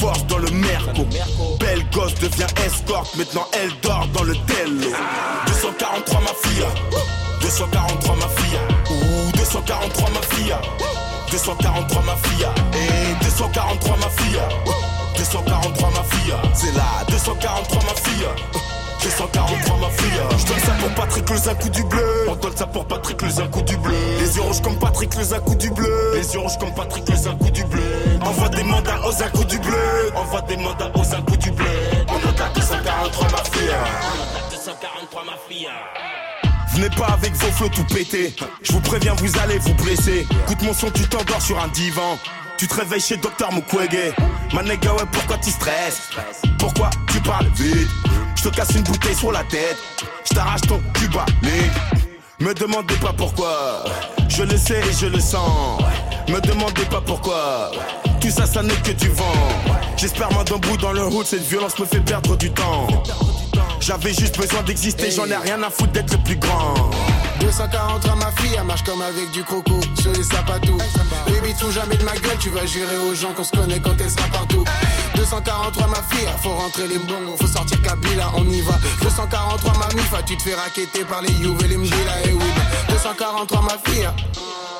Force dans le Merco. Belle gosse devient escorte Maintenant elle dort dans le Tello. 243 ma fille 243 ma fille Ouh 243 ma fille 243 ma fille Et 243 ma fille 243 ma fille C'est là 243 ma fille 243 ma fille. Je donne ça pour Patrick le coup du bleu. On donne ça pour Patrick le coup du bleu. Les yeux rouges comme Patrick le coup du bleu. Les yeux rouges comme Patrick le coup du bleu. Envoie des mandats aux un coup du bleu. Envoie des mandats aux un coup du bleu. On a 243 ma fille. 243 ma Venez pas avec vos flots tout pété. Je vous préviens, vous allez vous blesser. Écoute mon son, tu t'endors sur un divan. Tu te réveilles chez Docteur Mukwege. Ma nigga, ouais, pourquoi tu stresses? Pourquoi tu parles vite? Je te casse une bouteille sur la tête. Je t'arrache ton cuba, Me demandez pas pourquoi. Je le sais et je le sens. Me demandez pas pourquoi. Tout ça, ça n'est que du vent. J'espère main d'un bout dans le hood. Cette violence me fait perdre du temps. J'avais juste besoin d'exister, j'en ai rien à foutre d'être plus grand. 243 ma fille, elle marche comme avec du croco sur les sapatos. Baby, tout jamais de ma gueule, tu vas jurer aux gens qu'on se connaît quand elle sera partout. 243 ma fille, faut rentrer les bons, faut sortir Kabila, on y va. 243 ma mifa, tu te fais raqueter par les You et les et oui. 243 ma fille,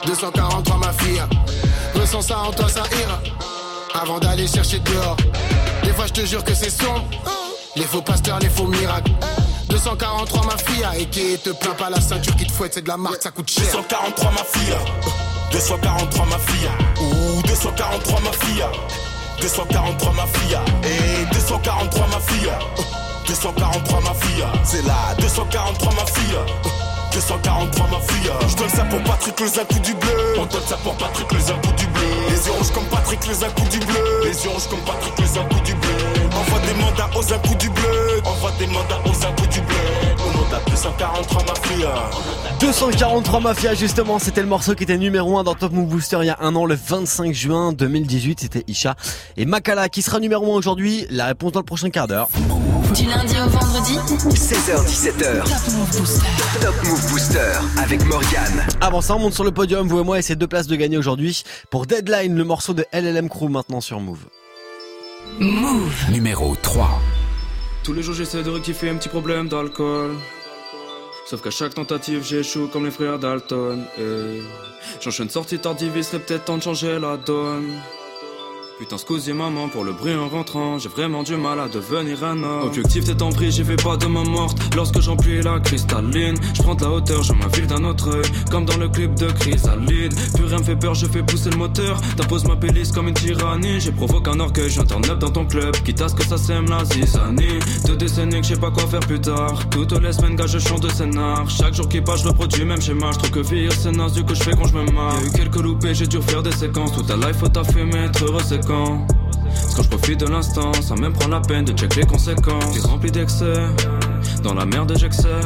243 ma fille, ressens ça en toi, ça ira. Avant d'aller chercher dehors, des fois je te jure que c'est sombre. Les faux pasteurs, les faux miracles. 243 ma fille, et qui te plaint pas la ceinture qui te fouette, c'est de la marque, ça coûte cher. 243 ma fille, 243 ma fille, ouh 243 ma fille, 243 ma fille, et 243 ma fille, 243 ma fille, c'est là, 243 ma fille. 243 ma fille. Je donne ça pour Patrick les un coup du bleu. On donne ça pour Patrick les un coup du bleu. Les yeux rouges comme Patrick les un coup du bleu. Les yeux rouges comme Patrick les un coup du bleu. Envoie des mandats aux un coup du bleu. Envoie des mandats aux un coup du bleu. On a 243 ma fille. 243 Mafia justement, c'était le morceau qui était numéro 1 dans Top Move Booster il y a un an, le 25 juin 2018, c'était Isha et Makala qui sera numéro 1 aujourd'hui, la réponse dans le prochain quart d'heure. Du lundi au vendredi 16h17h. Top Move Booster. Top Move Booster avec Morgane. Avant ça, on monte sur le podium, vous et moi, et c'est deux places de gagner aujourd'hui pour Deadline, le morceau de LLM Crew maintenant sur Move. Move. Numéro 3. Tous les jours j'essaie de rectifier un petit problème d'alcool. Sauf qu'à chaque tentative j'échoue comme les frères Dalton. Et j'enchaîne sortie tardive, il serait peut-être temps de changer la donne. Putain, scusi maman pour le bruit en rentrant. J'ai vraiment du mal à devenir un homme. Objectif t'es en j'y vais pas de ma morte. Lorsque j'emplis la cristalline, je prends de la hauteur, je m'infile d'un autre œil. Comme dans le clip de Chrysalide. Plus rien me fait peur, je fais pousser le moteur. T'imposes ma pélice comme une tyrannie. J'ai provoqué un orgueil, neuf dans ton club. Quitte à ce que ça sème la zizanie. Deux décennies que je pas quoi faire plus tard. Toutes les semaines, gars, je chante de scénar. Chaque jour qui passe, je reproduis même schéma. Je trouve que vieillir c'est naze, du coup je fais quand je me marre. Y'a eu quelques loupés, j'ai dû faire des séquences. Toute ta life, faut t'affumer, être heureux c'est quand. Quand je profite de l'instant, sans même prendre la peine de check les conséquences. T'es rempli d'excès, dans la merde j'excelle.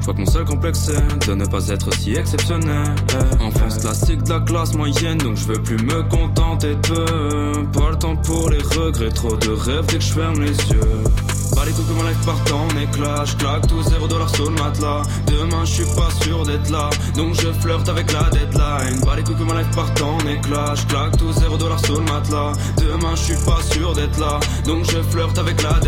Je vois que mon seul complexe est de ne pas être si exceptionnel. Enfance classique de la classe moyenne, donc je veux plus me contenter de peu. Pas le temps pour les regrets, trop de rêves dès que je ferme les yeux. Bah les coups que mon life part en éclat. Je claque tout 0 dollar sur le matelas. Demain je suis pas sûr d'être là. Donc je flirte avec la deadline. Bah les coups que mon life part en éclat. Je claque tout 0 dollar sur le matelas. Demain je suis pas sûr d'être là. Donc je flirte avec la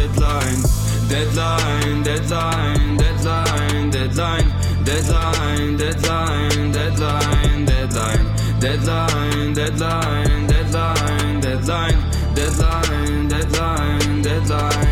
Deadline, deadline, deadline, deadline. Deadline, deadline, deadline, deadline. Deadline, deadline, deadline, deadline. Deadline, deadline, deadline, deadline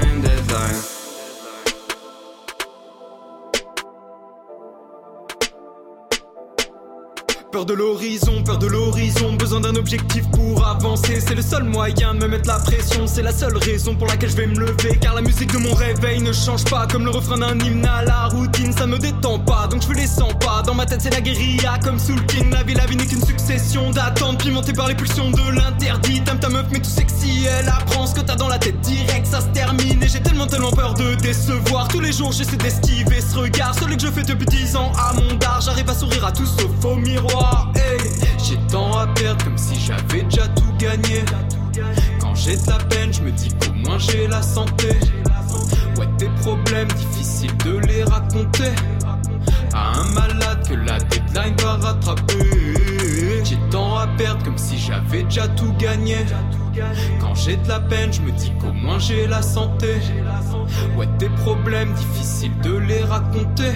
Peur de l'horizon, peur de l'horizon, besoin d'un objectif pour avancer. C'est le seul moyen de me mettre la pression, c'est la seule raison pour laquelle je vais me lever. Car la musique de mon réveil ne change pas, comme le refrain d'un hymne à la routine, ça me détend pas, donc je les sens pas. Dans ma tête, c'est la guérilla, comme Soul King. La vie, la vie n'est qu'une succession d'attentes, pimentées par les pulsions de l'interdit. T'aimes ta meuf, mais tout sexy, elle apprend ce que t'as dans la tête direct, ça se termine. Et j'ai tellement, tellement peur de décevoir. Tous les jours, j'essaie d'esquiver ce regard, celui que je fais depuis 10 ans à mon dar. J'arrive à sourire à tout sauf au miroir. J'ai tant à perdre comme si j'avais déjà tout gagné. Quand j'ai de la peine, je me dis qu'au moins j'ai la santé. Ouais, tes problèmes, difficiles de les raconter. À un malade que la deadline va rattraper. J'ai tant à perdre comme si j'avais déjà tout gagné. Quand j'ai de la peine, je me dis qu'au moins j'ai la santé. Ouais, tes problèmes, difficiles de les raconter.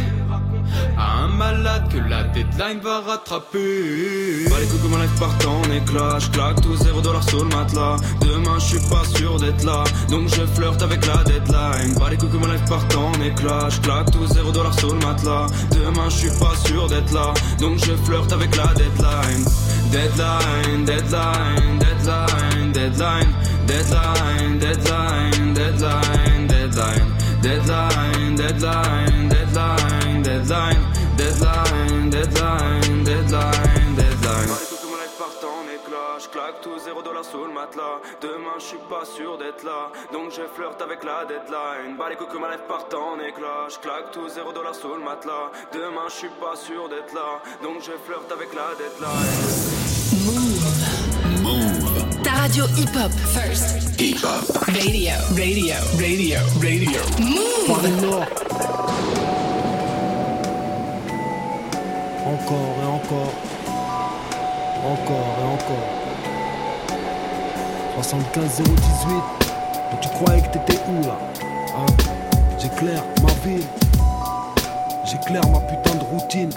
À un malade que la deadline va rattraper. Bah les coups que mon life part en éclat, je claque tout 0 dollar sur le matelas. Demain je suis pas sûr d'être là, donc je flirte avec la deadline. Bah les coups que mon life part en éclat, je claque tout 0 dollar sur le matelas. Demain je suis pas sûr d'être là, donc je flirte avec la. Deadline, deadline, deadline, deadline, deadline, deadline, deadline, Demain je suis pas sûr d'être là, donc je flirte avec la deadline. Bah les coups que ma life part en éclat. Je claque tout 0 dollar sous le matelas. Demain je suis pas sûr d'être là, donc je flirte avec la deadline. Move. Ta radio hip-hop. First. Hip-hop. Radio. Radio. Radio. Radio. Move. Encore et encore. Encore et encore. 75 018. Et tu croyais que t'étais où là Hein? J'éclaire ma ville. J'éclaire ma putain de routine.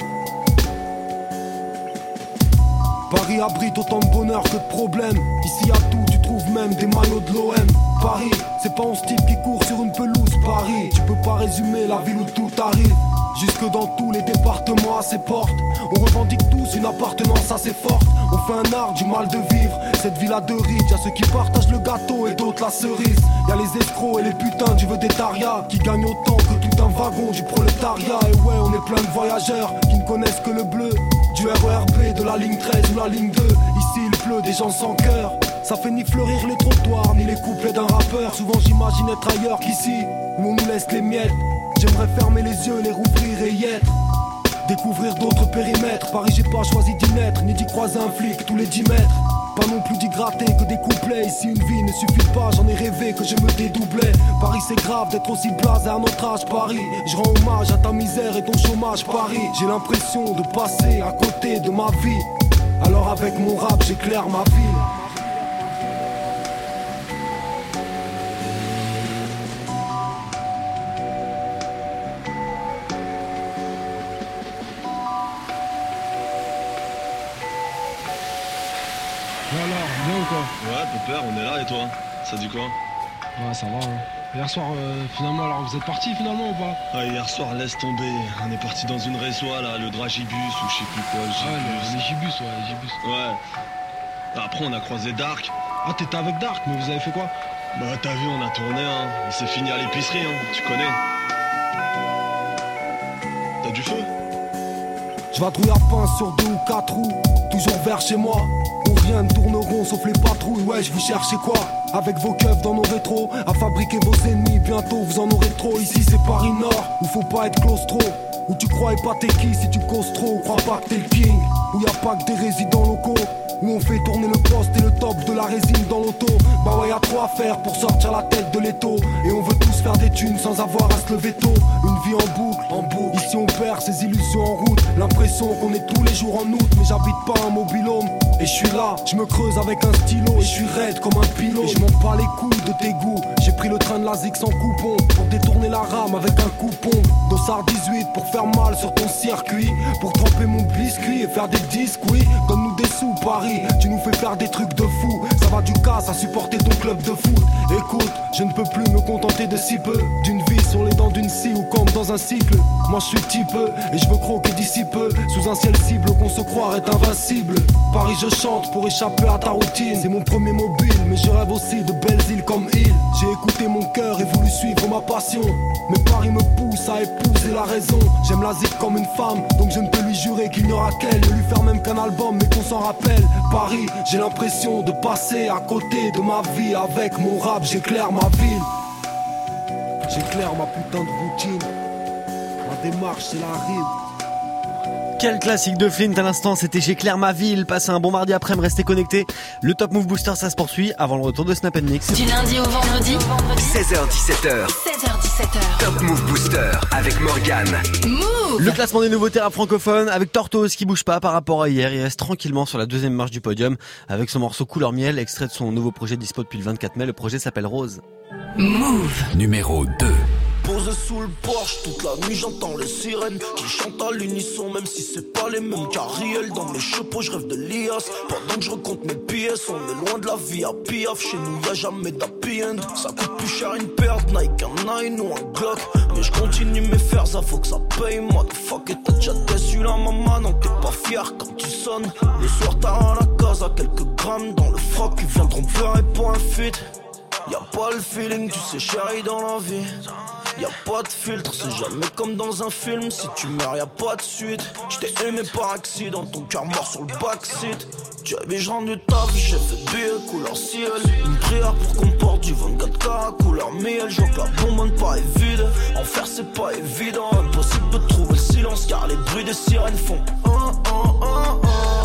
Paris abrite autant de bonheur que de problèmes. Ici à tout, tu trouves même des maillots de l'OM. Paris, c'est pas un type qui court sur une pelouse. Paris, tu peux pas résumer la ville où tout arrive. Jusque dans tous les départements à ses portes. On revendique tous une appartenance assez forte. On fait un art du mal de vivre. Cette ville a deux rides. Y'a ceux qui partagent le gâteau et d'autres la cerise. Y'a les escrocs et les putains du vedettariat qui gagnent autant que tout un wagon du prolétariat. Et ouais, on est plein de voyageurs qui ne connaissent que le bleu. Du RERB, de la ligne 13 ou la ligne 2. Ici il pleut des gens sans cœur. Ça fait ni fleurir les trottoirs, ni les couplets d'un rappeur. Souvent j'imagine être ailleurs qu'ici, où on nous laisse les miettes. J'aimerais fermer les yeux, les rouvrir et y être. Découvrir d'autres périmètres. Paris, j'ai pas choisi d'y naître, ni d'y croiser un flic tous les 10 mètres. Pas non plus d'y gratter que des couplets. Ici, une vie ne suffit pas, j'en ai rêvé que je me dédoublais. Paris, c'est grave d'être aussi blasé à notre âge, Paris. Je rends hommage à ta misère et ton chômage, Paris. J'ai l'impression de passer à côté de ma vie. Alors, avec mon rap, j'éclaire ma ville. Quoi Ouais, Pépère, on est là et toi Ça dit quoi? Ouais, ça va. hein. Hier soir, euh, finalement, alors vous êtes parti finalement ou pas? Ouais, hier soir, laisse tomber. On est parti dans une résoie là, le Dragibus ou je sais plus quoi. Ouais, les, les gibus, ouais, les gibus. Ouais. Après, on a croisé Dark. Ah, t'étais avec Dark, mais vous avez fait quoi? Bah, t'as vu, on a tourné, hein. Il s'est fini à l'épicerie, hein. Tu connais. T'as du feu? Je vadrouille à pince sur deux ou quatre roues, toujours vers chez moi. Rien ne tourne rond sauf les patrouilles, ouais, je vous cherchez quoi Avec vos keufs dans nos rétros, à fabriquer vos ennemis, bientôt vous en aurez trop. Ici c'est Paris Nord, où faut pas être claustro. Où tu crois pas t'es qui si tu causes trop, crois pas que t'es le king. Où y a pas que des résidents locaux. Où on fait tourner le poste et le top de la résine dans l'auto. Bah ouais, y a trop à faire pour sortir la tête de l'étau. Et on veut tous faire des thunes sans avoir à se lever tôt. Une vie en boucle, en boucle. Ici on perd ses illusions en route. L'impression qu'on est tous les jours en août. Mais j'habite pas un mobilhome. Et je suis là, je me creuse avec un stylo. Et je suis raide comme un pilote. Et je m'en pas les couilles de tes goûts. J'ai pris le train de la sans coupon. Pour détourner la rame avec un coupon. Dossard 18 pour faire mal sur ton circuit. Pour tremper mon biscuit et faire des disques, oui. Donne-nous des sous, Paris. Tu nous fais faire des trucs de fou. Ça va du casse à supporter ton club de foot. Écoute, je ne peux plus me contenter de si peu. D'une vie sur les dents d'une scie ou comme dans un cycle. Moi je suis type et je veux croquer d'ici peu. Sous un ciel cible qu'on se croire est invincible. Paris, je chante pour échapper à ta routine. C'est mon premier mobile, mais je rêve aussi de belles îles comme île. J'ai écouté mon cœur et voulu suivre ma passion. Mais Paris me pousse à épouser la raison. J'aime la zik comme une femme, donc je ne peux lui jurer qu'il n'y aura qu'elle. Ne lui faire même qu'un album, mais qu'on s'en rappelle. Paris, j'ai l'impression de passer à côté de ma vie. Avec mon rap, j'éclaire ma ville. J'éclaire ma putain de routine. Ma démarche, c'est la rime. Quel classique de Flint à l'instant, c'était J'éclaire ma ville. Passez un bon mardi après, me restez connectés. Le Top Move Booster, ça se poursuit avant le retour de Snap Mix. Du lundi au vendredi 16h17h. 16h17h. Top Move Booster avec Morgane. Move Le classement des nouveautés rap francophones avec Tortoise qui bouge pas par rapport à hier. Il reste tranquillement sur la deuxième marche du podium avec son morceau Couleur Miel, extrait de son nouveau projet dispo depuis le 24 mai. Le projet s'appelle Rose. Move Numéro 2. Posé sous le porche, toute la nuit j'entends les sirènes qui chantent à l'unisson, même si c'est pas les mêmes carriels. Dans mes chapeaux, je rêve de l'IAS. Pendant que je recompte mes pièces, on est loin de la vie à piaf. Chez nous, y a jamais d'happy end. Ça coûte plus cher une de Nike, un Nine ou un Glock. Mais je continue mes fers, ça faut que ça paye. Moi, fuck, et t'as déjà déçu la maman, donc t'es pas fier quand tu sonnes. Le soir, t'as à la case à quelques grammes dans le froc. Ils viendront pleurer pour un feat. Y'a pas le feeling, tu sais, chérie, dans la vie. Y'a pas de filtre, c'est jamais comme dans un film. Si tu meurs, y'a pas de suite. J't'ai aimé par accident, ton cœur mort sur le backseat. Tu avais je rendu taf, j'ai fait billet couleur ciel. Une prière pour qu'on porte du 24K couleur miel. Je que la bombe pas est vide. En faire, c'est pas évident. Impossible de trouver le silence car les bruits des sirènes font. Oh, oh, oh, oh.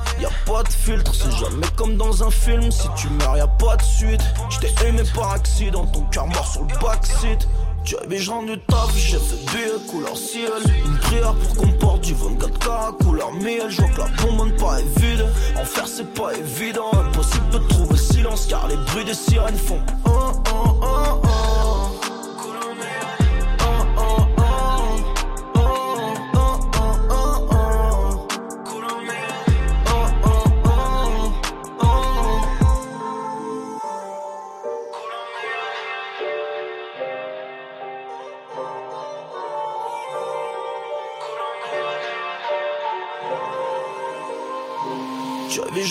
Y'a pas de filtre, c'est jamais comme dans un film. Si tu meurs, y'a pas de suite. J't'ai aimé par accident, ton cœur mort sur le backseat. Tu avais je rendu taf, j'ai fait billet couleur ciel. Une prière pour qu'on porte du 24K couleur miel. Je vois que la bombe pas est vide. En faire, c'est pas évident. Impossible de trouver silence car les bruits des sirènes font. Oh, oh, oh.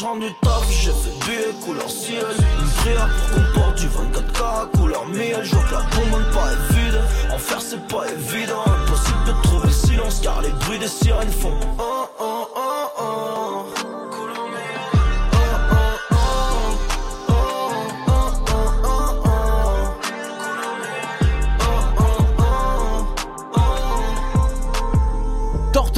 Je rendu taf, j'ai fait billet couleur ciel Une prière pour qu'on porte du 24K couleur miel. Je vois que la bombe pas vide. En c'est pas évident Impossible de trouver le silence car les bruits des sirènes font Oh oh oh oh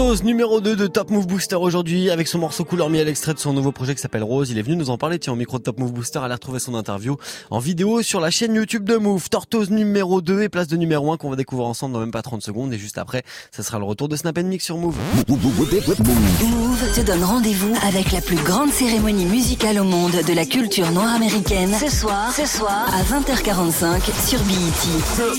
Tortoise numéro 2 de Top Move Booster aujourd'hui avec son morceau couleur miel extrait de son nouveau projet qui s'appelle Rose. Il est venu nous en parler tiens au micro de Top Move Booster. Allez retrouver son interview en vidéo sur la chaîne YouTube de Move. Tortoise numéro 2 et place de numéro 1 qu'on va découvrir ensemble dans même pas 30 secondes et juste après, ça sera le retour de Snap Mix sur Move. Move te donne rendez-vous avec la plus grande cérémonie musicale au monde de la culture noire américaine. Ce soir, ce soir à 20h45 sur BET.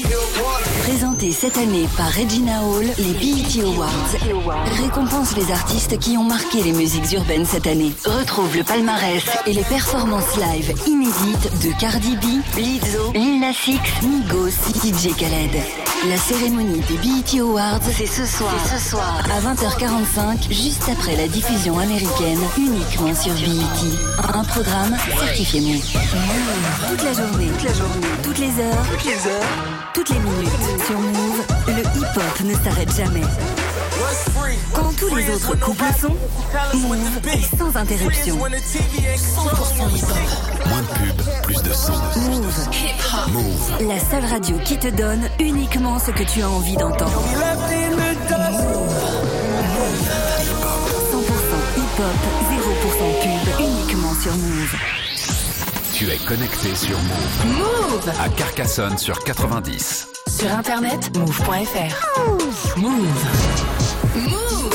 Présenté cette année par Regina Hall, les BET Awards récompense les artistes qui ont marqué les musiques urbaines cette année. Retrouve le palmarès et les performances live inédites de Cardi B, Lizzo, Lil Nas X, Migos, DJ Khaled. La cérémonie des BET Awards, c'est ce soir, ce soir à 20h45, juste après la diffusion américaine, uniquement sur BET. Un programme certifié Move. Toute la journée, toute la journée, toutes les heures, toutes les heures, toutes les minutes. Sur Move, le hip-hop ne s'arrête jamais. Quand tous les autres coupent le son, Move est sans interruption. 100% hip-hop. Moins de pub, plus de son. Move. Move. La seule radio qui te donne uniquement ce que tu as envie d'entendre. 100% hip-hop, 0% pub, uniquement sur Move. Tu es connecté sur Move. Move À Carcassonne sur 90. Sur internet, move.fr. Move. Move. Move.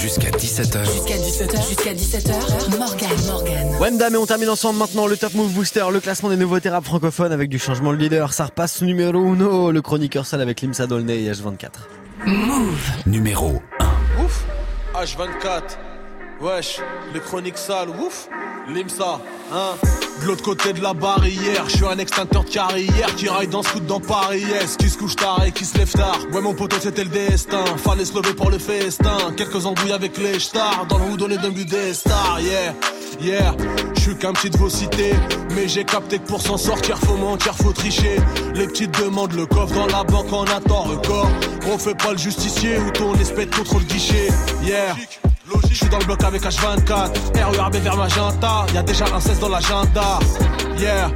Jusqu'à 17h. Jusqu'à 17h. Jusqu'à 17h. Morgan, Morgan. Wemdam et on termine ensemble maintenant le Top Move Booster, le classement des nouveautés rap francophones avec du changement de leader. Ça repasse numéro 1, le chroniqueur seul avec Limsa Dolnay et H24. Move. Numéro Ouf H24 Wesh, les chroniques sales, ouf Limsa, hein. De l'autre côté de la barrière, je suis un extincteur de carrière qui raille dans ce dans Paris Yes, qui se couche tard et qui se lève tard. Ouais mon poteau c'était le destin, fallait se lever pour le festin. Quelques embrouilles avec les stars, dans le houdonné d'un but des stars Yeah, yeah, je suis qu'un petit de vos cités Mais j'ai capté que pour s'en sortir faut mentir, faut tricher. Les petites demandent le coffre dans la banque en attend record. On fait pas le justicier ou ton espèce contre le guichet Yeah je suis dans le bloc avec H24 RERB vers Magenta. Y'a déjà un 16 dans l'agenda. Yeah,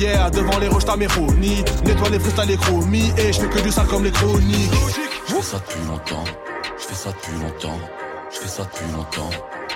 yeah Devant les roches t'as mes chronies Nettoie les freestyles les chromies Et je fais que du sale comme les chroniques. Je fais ça depuis longtemps. Je fais ça depuis longtemps. Je fais ça depuis longtemps.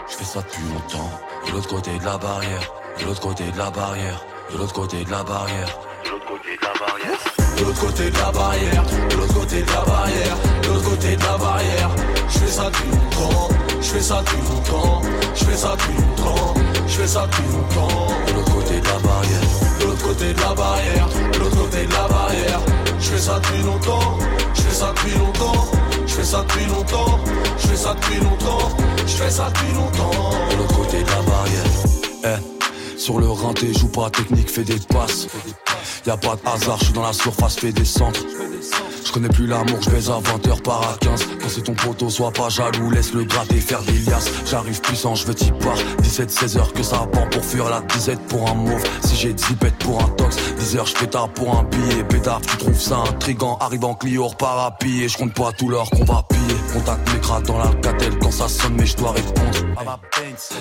Je fais ça depuis longtemps. De l'autre côté de la barrière. De l'autre côté de la barrière. De l'autre côté de la barrière. De l'autre côté de la barrière. De l'autre côté de la barrière, de l'autre côté de la barrière, de l'autre côté de la barrière. Je fais ça depuis longtemps, je fais ça depuis longtemps, je fais ça depuis longtemps, je fais ça depuis longtemps. De l'autre côté de la barrière, de l'autre côté de la barrière, de l'autre côté de la barrière. Je fais ça depuis longtemps, je fais ça depuis longtemps, je fais ça depuis longtemps, je fais ça depuis longtemps, je fais ça depuis longtemps. De l'autre côté de la barrière, eh. Sur le rinté, joue pas technique, fais des passes. Y'a pas de hasard, je suis dans la surface, fais des centres. Je connais plus l'amour, je baise à 20h par à 15 Quand c'est ton poteau, sois pas jaloux, laisse le gratter, faire des liasses. J'arrive puissant, je veux t'y part 17-16 heures que ça pend pour fuir la disette pour un mauve. Si j'ai 10 bêtes pour un tox 10 heures je pétard pour un billet. Pétard, tu trouves ça intrigant. Arrive en Clio, repars à piller Je compte pas tout l'heure qu'on va piller Contact l'écran dans la catelle. Quand ça sonne mais je dois répondre.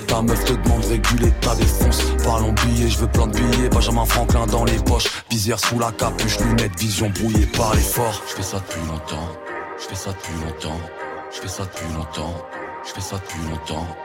Ta meuf te demande réguler ta défonce Parlons billets, je veux plein de billets. Benjamin Franklin dans les poches. Visière sous la capuche, lunettes, vision brouillée par l'effort. Je fais ça depuis longtemps, je fais ça depuis longtemps, je fais ça depuis longtemps, je fais ça depuis longtemps.